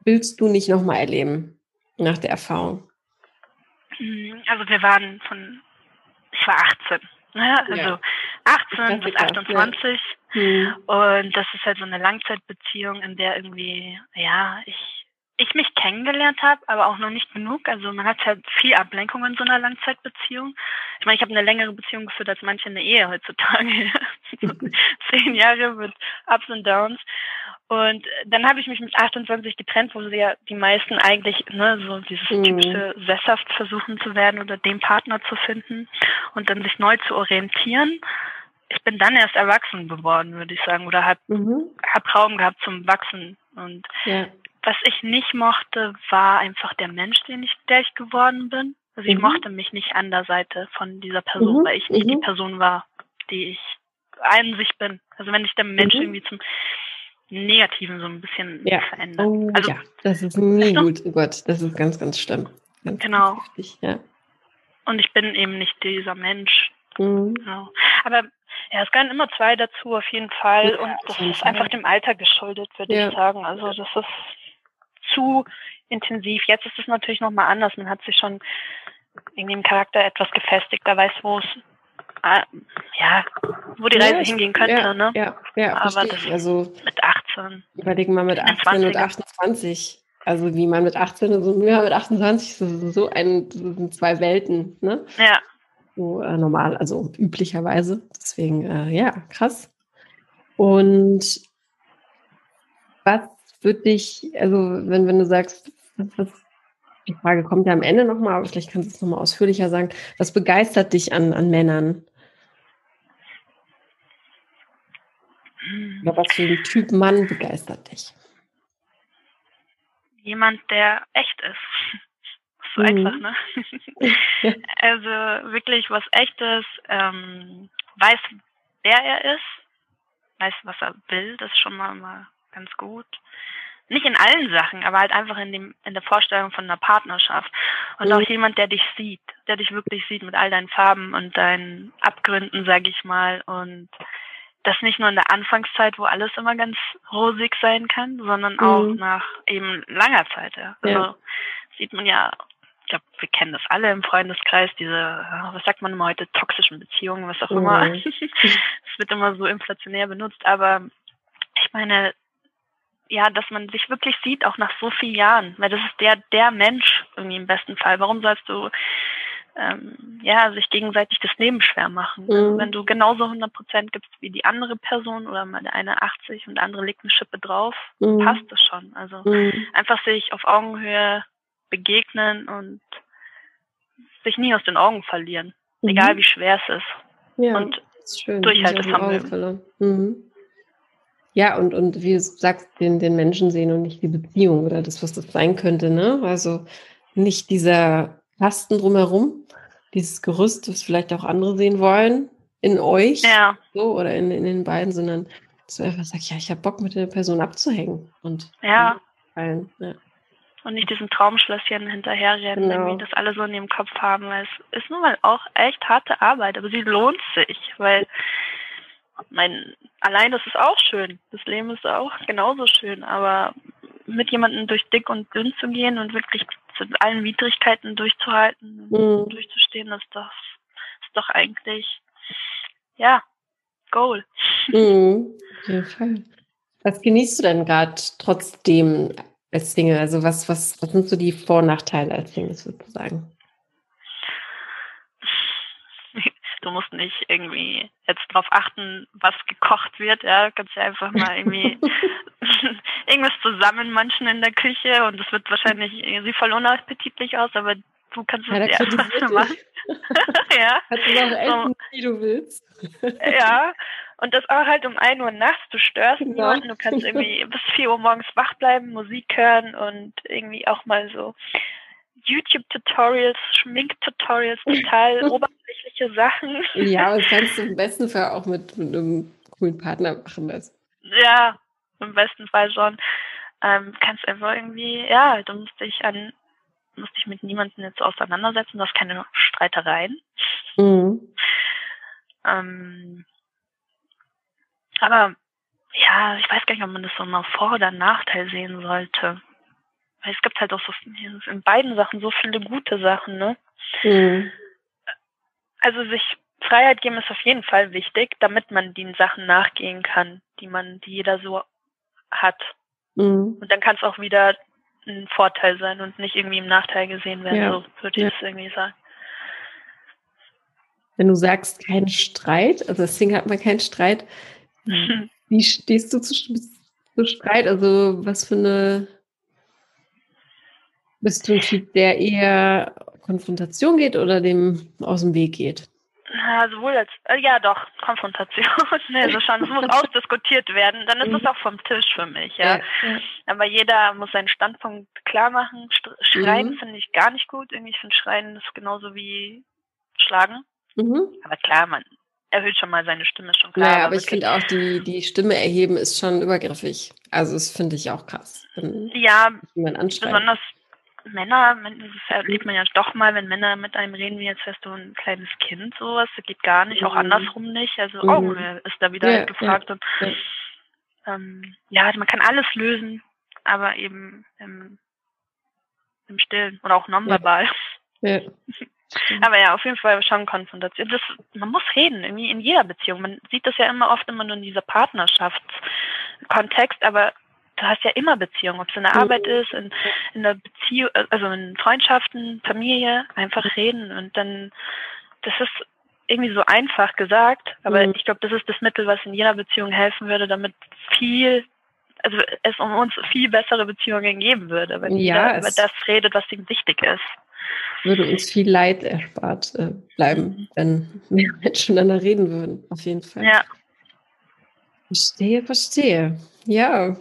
willst du nicht nochmal erleben nach der Erfahrung? Also wir waren von, ich war 18, ne? also ja. 18 bis 28. Ja. Mhm. Und das ist halt so eine Langzeitbeziehung, in der irgendwie, ja, ich, ich mich kennengelernt habe, aber auch noch nicht genug. Also man hat halt viel Ablenkung in so einer Langzeitbeziehung. Ich meine, ich habe eine längere Beziehung geführt als manche in der Ehe heutzutage. <laughs> Zehn Jahre mit Ups und Downs. Und dann habe ich mich mit 28 getrennt, wo sie ja die meisten eigentlich ne, so dieses mhm. typische sesshaft versuchen zu werden oder den Partner zu finden und dann sich neu zu orientieren ich bin dann erst erwachsen geworden, würde ich sagen, oder habe mhm. hab Raum gehabt zum Wachsen. Und ja. Was ich nicht mochte, war einfach der Mensch, den ich, der ich geworden bin. Also ich mhm. mochte mich nicht an der Seite von dieser Person, mhm. weil ich nicht die mhm. Person war, die ich an sich bin. Also wenn ich der Mensch mhm. irgendwie zum Negativen so ein bisschen ja. verändert. Oh, also, ja, das ist nie gut. Oh Gott, das ist ganz, ganz schlimm. Ganz, genau. Ganz ja. Und ich bin eben nicht dieser Mensch. Genau. Aber ja, es gehören immer zwei dazu, auf jeden Fall. Ja, und das ist einfach dem Alter geschuldet, würde ja. ich sagen. Also das ist zu intensiv. Jetzt ist es natürlich nochmal anders. Man hat sich schon irgendwie im Charakter etwas gefestigt. Da weiß, wo es ah, ja, wo die Reise ja, hingehen könnte, ja, ne? Ja, ja, aber das also mit 18. Überlegen mal mit 18 und 28. Also wie man mit 18 und so, ja, mit 28 so, so ein, so sind zwei Welten, ne? Ja so äh, normal, also üblicherweise. Deswegen, äh, ja, krass. Und was würde dich, also wenn, wenn du sagst, was, die Frage kommt ja am Ende nochmal, aber vielleicht kannst du es nochmal ausführlicher sagen. Was begeistert dich an, an Männern? Oder was für ein Typ Mann begeistert dich? Jemand, der echt ist <laughs> so mhm. einfach, ne? <laughs> also wirklich was echtes, ähm, weiß, wer er ist, weiß, was er will, das ist schon mal, mal ganz gut. nicht in allen Sachen, aber halt einfach in dem in der Vorstellung von einer Partnerschaft und mhm. auch jemand, der dich sieht, der dich wirklich sieht mit all deinen Farben und deinen Abgründen, sag ich mal und das nicht nur in der Anfangszeit, wo alles immer ganz rosig sein kann, sondern auch mhm. nach eben langer Zeit. Ja. Also ja. sieht man ja, ich glaube, wir kennen das alle im Freundeskreis, diese, was sagt man immer heute, toxischen Beziehungen, was auch mhm. immer. <laughs> Es wird immer so inflationär benutzt, aber ich meine, ja, dass man sich wirklich sieht, auch nach so vielen Jahren, weil das ist der, der Mensch irgendwie im besten Fall. Warum sollst du ähm, ja, sich gegenseitig das Leben schwer machen. Mhm. Also wenn du genauso 100 Prozent gibst wie die andere Person oder mal der eine 80 und der andere legt eine Schippe drauf, mhm. passt das schon. Also mhm. einfach sich auf Augenhöhe begegnen und sich nie aus den Augen verlieren, mhm. egal wie schwer es ist. Ja, und ist schön. Durchhaltevermögen. Ja, und, und wie du sagst, den, den Menschen sehen und nicht die Beziehung oder das, was das sein könnte, ne? Also nicht dieser Kasten drumherum, dieses Gerüst, das vielleicht auch andere sehen wollen, in euch ja. so, oder in, in den beiden, sondern dass du einfach sagst, ja, ich habe Bock mit der Person abzuhängen und ja. Fallen, ja. Und nicht diesen Traumschlösschen hinterherrennen, genau. irgendwie das alle so in ihrem Kopf haben, weil es ist nun mal auch echt harte Arbeit, aber sie lohnt sich, weil mein, allein das ist auch schön. Das Leben ist auch genauso schön, aber mit jemandem durch dick und dünn zu gehen und wirklich zu allen Widrigkeiten durchzuhalten und mhm. durchzustehen, ist das ist doch eigentlich ja Goal. Mhm, auf jeden Fall. Was genießt du denn gerade trotzdem als Single? Also was, was, was sind so die Vor- und Nachteile als Single sozusagen? Du musst nicht irgendwie jetzt darauf achten, was gekocht wird. Ja, du kannst ja einfach mal irgendwie <laughs> irgendwas zusammen manchen in der Küche und es wird wahrscheinlich, sieht voll unappetitlich aus, aber du kannst es ja, dir einfach machen. <laughs> ja. Kannst du auch essen, so. wie du willst. ja. Und das auch halt um 1 Uhr nachts, du störst genau. niemanden, du kannst irgendwie <laughs> bis 4 Uhr morgens wach bleiben, Musik hören und irgendwie auch mal so YouTube-Tutorials, Schmink-Tutorials, total <laughs> oberflächliche Sachen. Ja, das kannst du im besten Fall auch mit, mit einem coolen Partner machen. Das. Ja, im besten Fall schon. Ähm, kannst einfach irgendwie, ja, du musst dich an, musst dich mit niemandem jetzt auseinandersetzen, du hast keine Streitereien. Mhm. Ähm, aber ja, ich weiß gar nicht, ob man das so mal Vor- oder Nachteil sehen sollte. Weil es gibt halt auch so in beiden Sachen so viele gute Sachen, ne? Mhm. Also sich Freiheit geben ist auf jeden Fall wichtig, damit man den Sachen nachgehen kann, die man, die jeder so hat. Mhm. Und dann kann es auch wieder ein Vorteil sein und nicht irgendwie im Nachteil gesehen werden, ja. so würde ich es irgendwie sagen. Wenn du sagst, kein Streit, also deswegen hat man keinen Streit, <laughs> wie stehst du zu, zu Streit? Also was für eine bist du ein Typ, der eher Konfrontation geht oder dem aus dem Weg geht? Ja, sowohl als, äh, ja doch, Konfrontation. <laughs> ne, also schon, es muss <laughs> ausdiskutiert werden, dann ist es mhm. auch vom Tisch für mich, ja. ja. Aber jeder muss seinen Standpunkt klar machen. Schreien mhm. finde ich gar nicht gut. Irgendwie, ich finde Schreien ist genauso wie Schlagen. Mhm. Aber klar, man erhöht schon mal seine Stimme, schon klar. Naja, aber ich finde auch, die, die Stimme erheben ist schon übergriffig. Also, das finde ich auch krass. ja, besonders Männer, das erlebt man ja doch mal, wenn Männer mit einem reden, wie jetzt wärst du ein kleines Kind, sowas, das geht gar nicht, auch mhm. andersrum nicht. Also mhm. Augenhöhe ist da wieder ja, gefragt. Ja, und, ja. Ähm, ja, man kann alles lösen, aber eben im, im Stillen oder auch nonverbal. Ja. <laughs> Aber ja, auf jeden Fall schon Konfrontation. Das, man muss reden, irgendwie in jeder Beziehung. Man sieht das ja immer oft immer nur in dieser Partnerschaftskontext, aber du hast ja immer Beziehungen, ob es in der Arbeit ist, in, in der Beziehung, also in Freundschaften, Familie, einfach reden und dann, das ist irgendwie so einfach gesagt, aber mhm. ich glaube, das ist das Mittel, was in jeder Beziehung helfen würde, damit viel, also es um uns viel bessere Beziehungen geben würde, wenn ja, jeder über das redet, was ihm wichtig ist. Würde uns viel Leid erspart äh, bleiben, mhm. wenn mehr Menschen miteinander reden würden, auf jeden Fall. Ja. Verstehe, verstehe. Ja,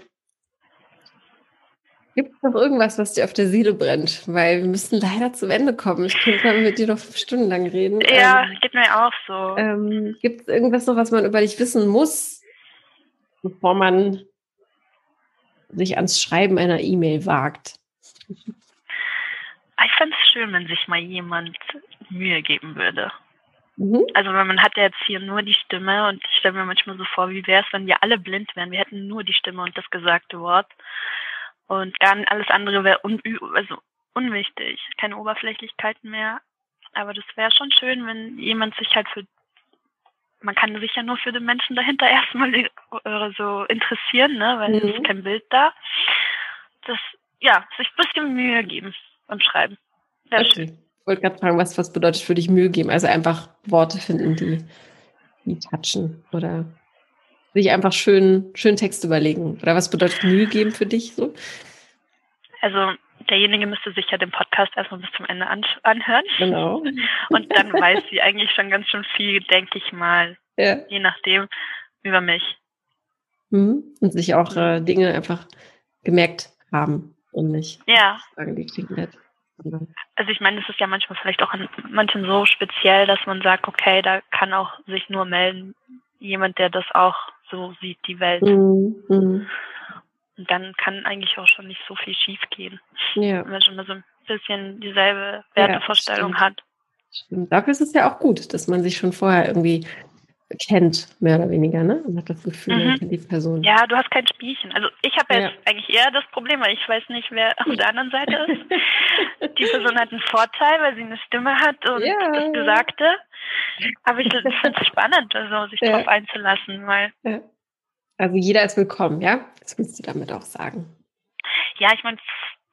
Gibt es noch irgendwas, was dir auf der Seele brennt? Weil wir müssen leider zum Ende kommen. Ich könnte mit dir noch fünf Stunden lang reden. Ja, ähm, geht mir auch so. Ähm, Gibt es irgendwas noch, was man über dich wissen muss, bevor man sich ans Schreiben einer E-Mail wagt? Ich fände es schön, wenn sich mal jemand Mühe geben würde. Mhm. Also man hat ja jetzt hier nur die Stimme und ich stelle mir manchmal so vor, wie wäre es, wenn wir alle blind wären. Wir hätten nur die Stimme und das gesagte Wort. Und dann alles andere wäre un also unwichtig. Keine Oberflächlichkeiten mehr. Aber das wäre schon schön, wenn jemand sich halt für man kann sich ja nur für den Menschen dahinter <laughs> erstmal so interessieren, ne? weil mhm. es ist kein Bild da. Das, ja, sich ein bisschen Mühe geben beim Schreiben. Sehr okay. schön. Ich wollte gerade fragen, was, was bedeutet für dich Mühe geben? Also einfach Worte finden, die, die touchen oder sich einfach schön, schön Text überlegen. Oder was bedeutet Mühe geben für dich so? Also derjenige müsste sich ja den Podcast erstmal bis zum Ende an anhören. Genau. <laughs> Und dann weiß sie eigentlich schon ganz schön viel, denke ich mal. Ja. Je nachdem, über mich. Mhm. Und sich auch äh, Dinge einfach gemerkt haben und nicht ja. klingt nett. Also ich meine, es ist ja manchmal vielleicht auch an manchen so speziell, dass man sagt, okay, da kann auch sich nur melden jemand, der das auch so sieht, die Welt. Mhm. mhm. Und dann kann eigentlich auch schon nicht so viel schief gehen. Ja. Wenn man schon mal so ein bisschen dieselbe Wertevorstellung ja, hat. Stimmt. Dafür ist es ja auch gut, dass man sich schon vorher irgendwie kennt, mehr oder weniger, ne? Man hat das Gefühl, mhm. man kennt die Person. Ja, du hast kein Spielchen. Also ich habe jetzt ja. eigentlich eher das Problem, weil ich weiß nicht, wer auf der anderen Seite ist. <laughs> die Person hat einen Vorteil, weil sie eine Stimme hat und ja. das Gesagte. Aber ich finde es spannend, also sich ja. darauf einzulassen, weil. Also jeder ist willkommen, ja? Das willst du damit auch sagen. Ja, ich meine,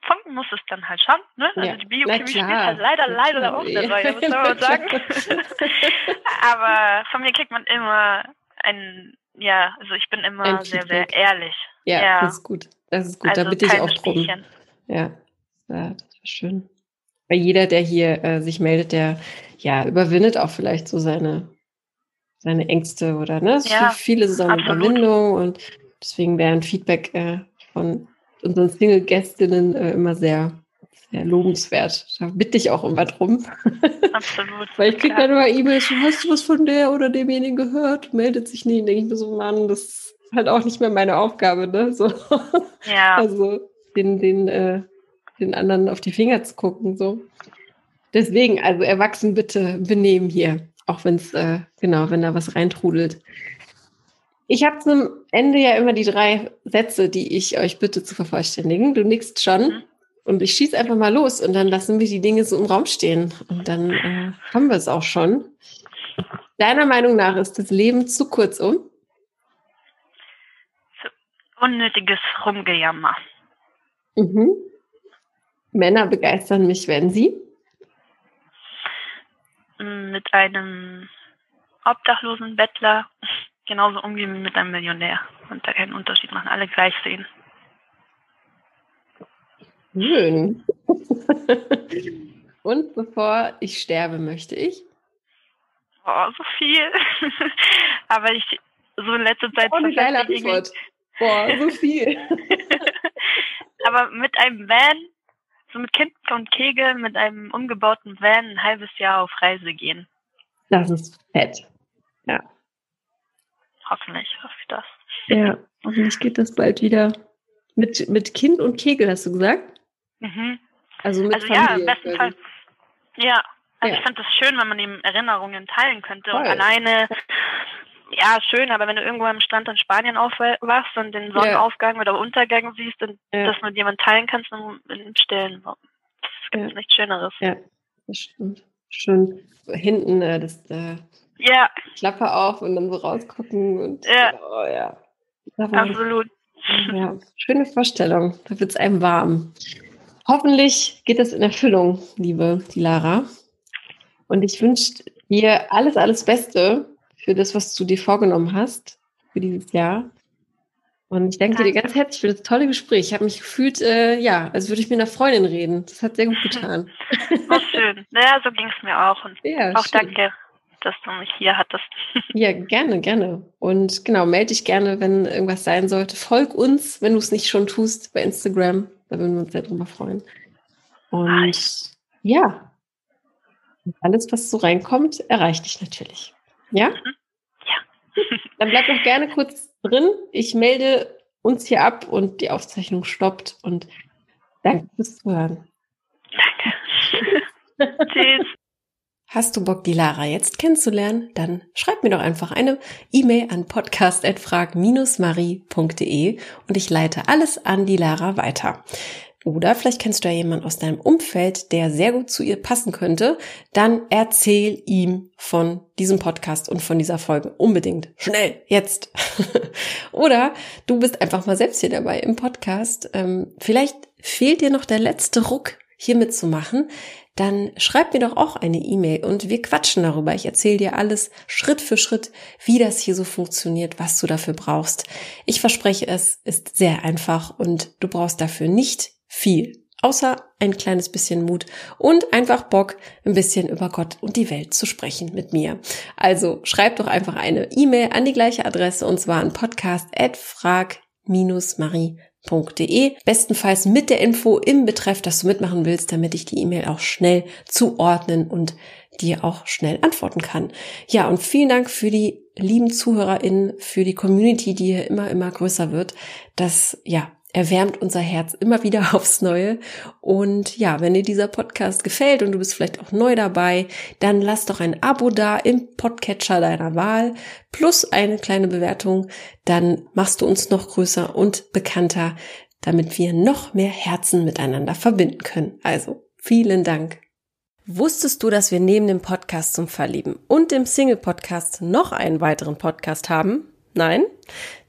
funken muss es dann halt schon, ne? Also ja. die Biochemie spielt halt leider, leider auch eine Rolle, muss man sagen. <laughs> <laughs> Aber von mir kriegt man immer ein, ja, also ich bin immer sehr, sehr ehrlich. Ja, ja, das ist gut. Das ist gut, also da bitte ich auch drum. Ja. ja, das war schön. Weil jeder, der hier äh, sich meldet, der ja überwindet auch vielleicht so seine seine Ängste oder ne? Ja, viele so eine Überwindung und deswegen wäre ein Feedback äh, von unseren Single-Gästinnen äh, immer sehr, sehr lobenswert. Da bitte ich auch immer drum. <laughs> Absolut. Weil ich kriege dann immer E-Mails, hast du was von der oder demjenigen gehört? Meldet sich nie. Denke ich mir so, Mann, das ist halt auch nicht mehr meine Aufgabe, ne? <laughs> So. Ja. Also den, den, äh, den anderen auf die Finger zu gucken. So. Deswegen, also erwachsen bitte benehmen hier. Auch wenn es, äh, genau, wenn da was reintrudelt. Ich habe zum Ende ja immer die drei Sätze, die ich euch bitte zu vervollständigen. Du nickst schon. Mhm. Und ich schieße einfach mal los und dann lassen wir die Dinge so im Raum stehen. Und dann äh, haben wir es auch schon. Deiner Meinung nach ist das Leben zu kurz um? Unnötiges Rumgejammer. Mhm. Männer begeistern mich, wenn sie? mit einem obdachlosen Bettler genauso umgehen wie mit einem Millionär und da keinen Unterschied machen, alle gleich sehen. Schön. <laughs> und bevor ich sterbe, möchte ich? Oh, so viel. <laughs> Aber ich so in letzter Zeit. Oh, eine geile Antwort. Boah, so viel. <laughs> Aber mit einem Van so mit Kind und Kegel mit einem umgebauten Van ein halbes Jahr auf Reise gehen. Das ist fett. Ja. Hoffentlich hoffe ich das. Ja, hoffentlich geht das bald wieder. Mit, mit Kind und Kegel, hast du gesagt? Mhm. Also mit also Familie. Ja, im besten Fall. Ja, also ja. ich fand es schön, wenn man eben Erinnerungen teilen könnte. Voll. Und alleine ja, schön, aber wenn du irgendwo am Strand in Spanien aufwachst und den Sonnenaufgang ja. oder Untergang siehst und ja. das mit jemandem teilen kannst, dann in Stillen. Das gibt nichts Schöneres. Ja, das stimmt. Schön hinten äh, das äh, ja. Klappe auf und dann so rausgucken und ja. Oh, ja. Absolut. Ja, schöne Vorstellung. Da wird es einem warm. Hoffentlich geht das in Erfüllung, liebe Dilara. Und ich wünsche dir alles, alles Beste für das, was du dir vorgenommen hast für dieses Jahr. Und ich danke, danke. dir ganz herzlich für das tolle Gespräch. Ich habe mich gefühlt, äh, ja, als würde ich mit einer Freundin reden. Das hat sehr gut getan. <laughs> Oh, schön. Naja, so ging es mir auch. Und ja, auch schön. danke, dass du mich hier hattest. <laughs> Ja, gerne, gerne. Und genau, melde dich gerne, wenn irgendwas sein sollte. Folg uns, wenn du es nicht schon tust, bei Instagram. Da würden wir uns sehr drüber freuen. Und ja, alles, was so reinkommt, erreicht dich natürlich. Ja? Mhm. Ja. <laughs> Dann bleib doch gerne kurz drin. Ich melde uns hier ab und die Aufzeichnung stoppt. Und danke fürs Zuhören. Danke. <laughs> Tschüss. Hast du Bock, die Lara jetzt kennenzulernen? Dann schreib mir doch einfach eine E-Mail an podcast.frag-marie.de und ich leite alles an die Lara weiter. Oder vielleicht kennst du ja jemanden aus deinem Umfeld, der sehr gut zu ihr passen könnte. Dann erzähl ihm von diesem Podcast und von dieser Folge unbedingt. Schnell, jetzt. <laughs> Oder du bist einfach mal selbst hier dabei im Podcast. Ähm, vielleicht fehlt dir noch der letzte Ruck, hier mitzumachen dann schreib mir doch auch eine E-Mail und wir quatschen darüber. Ich erzähle dir alles Schritt für Schritt, wie das hier so funktioniert, was du dafür brauchst. Ich verspreche es, ist sehr einfach und du brauchst dafür nicht viel, außer ein kleines bisschen Mut und einfach Bock, ein bisschen über Gott und die Welt zu sprechen mit mir. Also schreib doch einfach eine E-Mail an die gleiche Adresse und zwar an podcast@frag-marie www.ecom.de. Bestenfalls mit der Info im Betreff, dass du mitmachen willst, damit ich die E-Mail auch schnell zuordnen und dir auch schnell antworten kann. Ja, und vielen Dank für die lieben ZuhörerInnen, für die Community, die hier immer, immer größer wird. Das, ja, erwärmt unser Herz immer wieder <laughs> aufs Neue. Und ja, wenn dir dieser Podcast gefällt und du bist vielleicht auch neu dabei, dann lass doch ein Abo da im Podcatcher deiner Wahl plus eine kleine Bewertung. Dann machst du uns noch größer und bekannter, damit wir noch mehr Herzen miteinander verbinden können. Also vielen Dank. Wusstest du, dass wir neben dem Podcast zum Verlieben und dem Single-Podcast noch einen weiteren Podcast haben? Nein?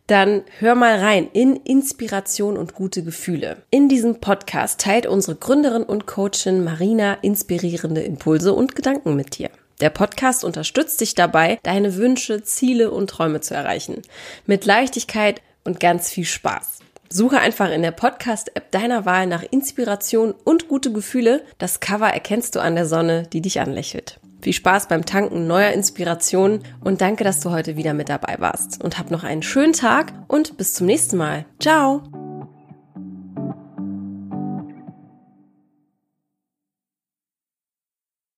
Dann hör mal rein in Inspiration und gute Gefühle. In diesem Podcast teilt unsere Gründerin und Coachin Marina inspirierende Impulse und Gedanken mit dir. Der Podcast unterstützt dich dabei, deine Wünsche, Ziele und Träume zu erreichen. Mit Leichtigkeit und ganz viel Spaß. Suche einfach in der Podcast-App deiner Wahl nach Inspiration und gute Gefühle. Das Cover erkennst du an der Sonne, die dich anlächelt. Viel Spaß beim Tanken neuer Inspirationen und danke, dass du heute wieder mit dabei warst. Und hab noch einen schönen Tag und bis zum nächsten Mal. Ciao!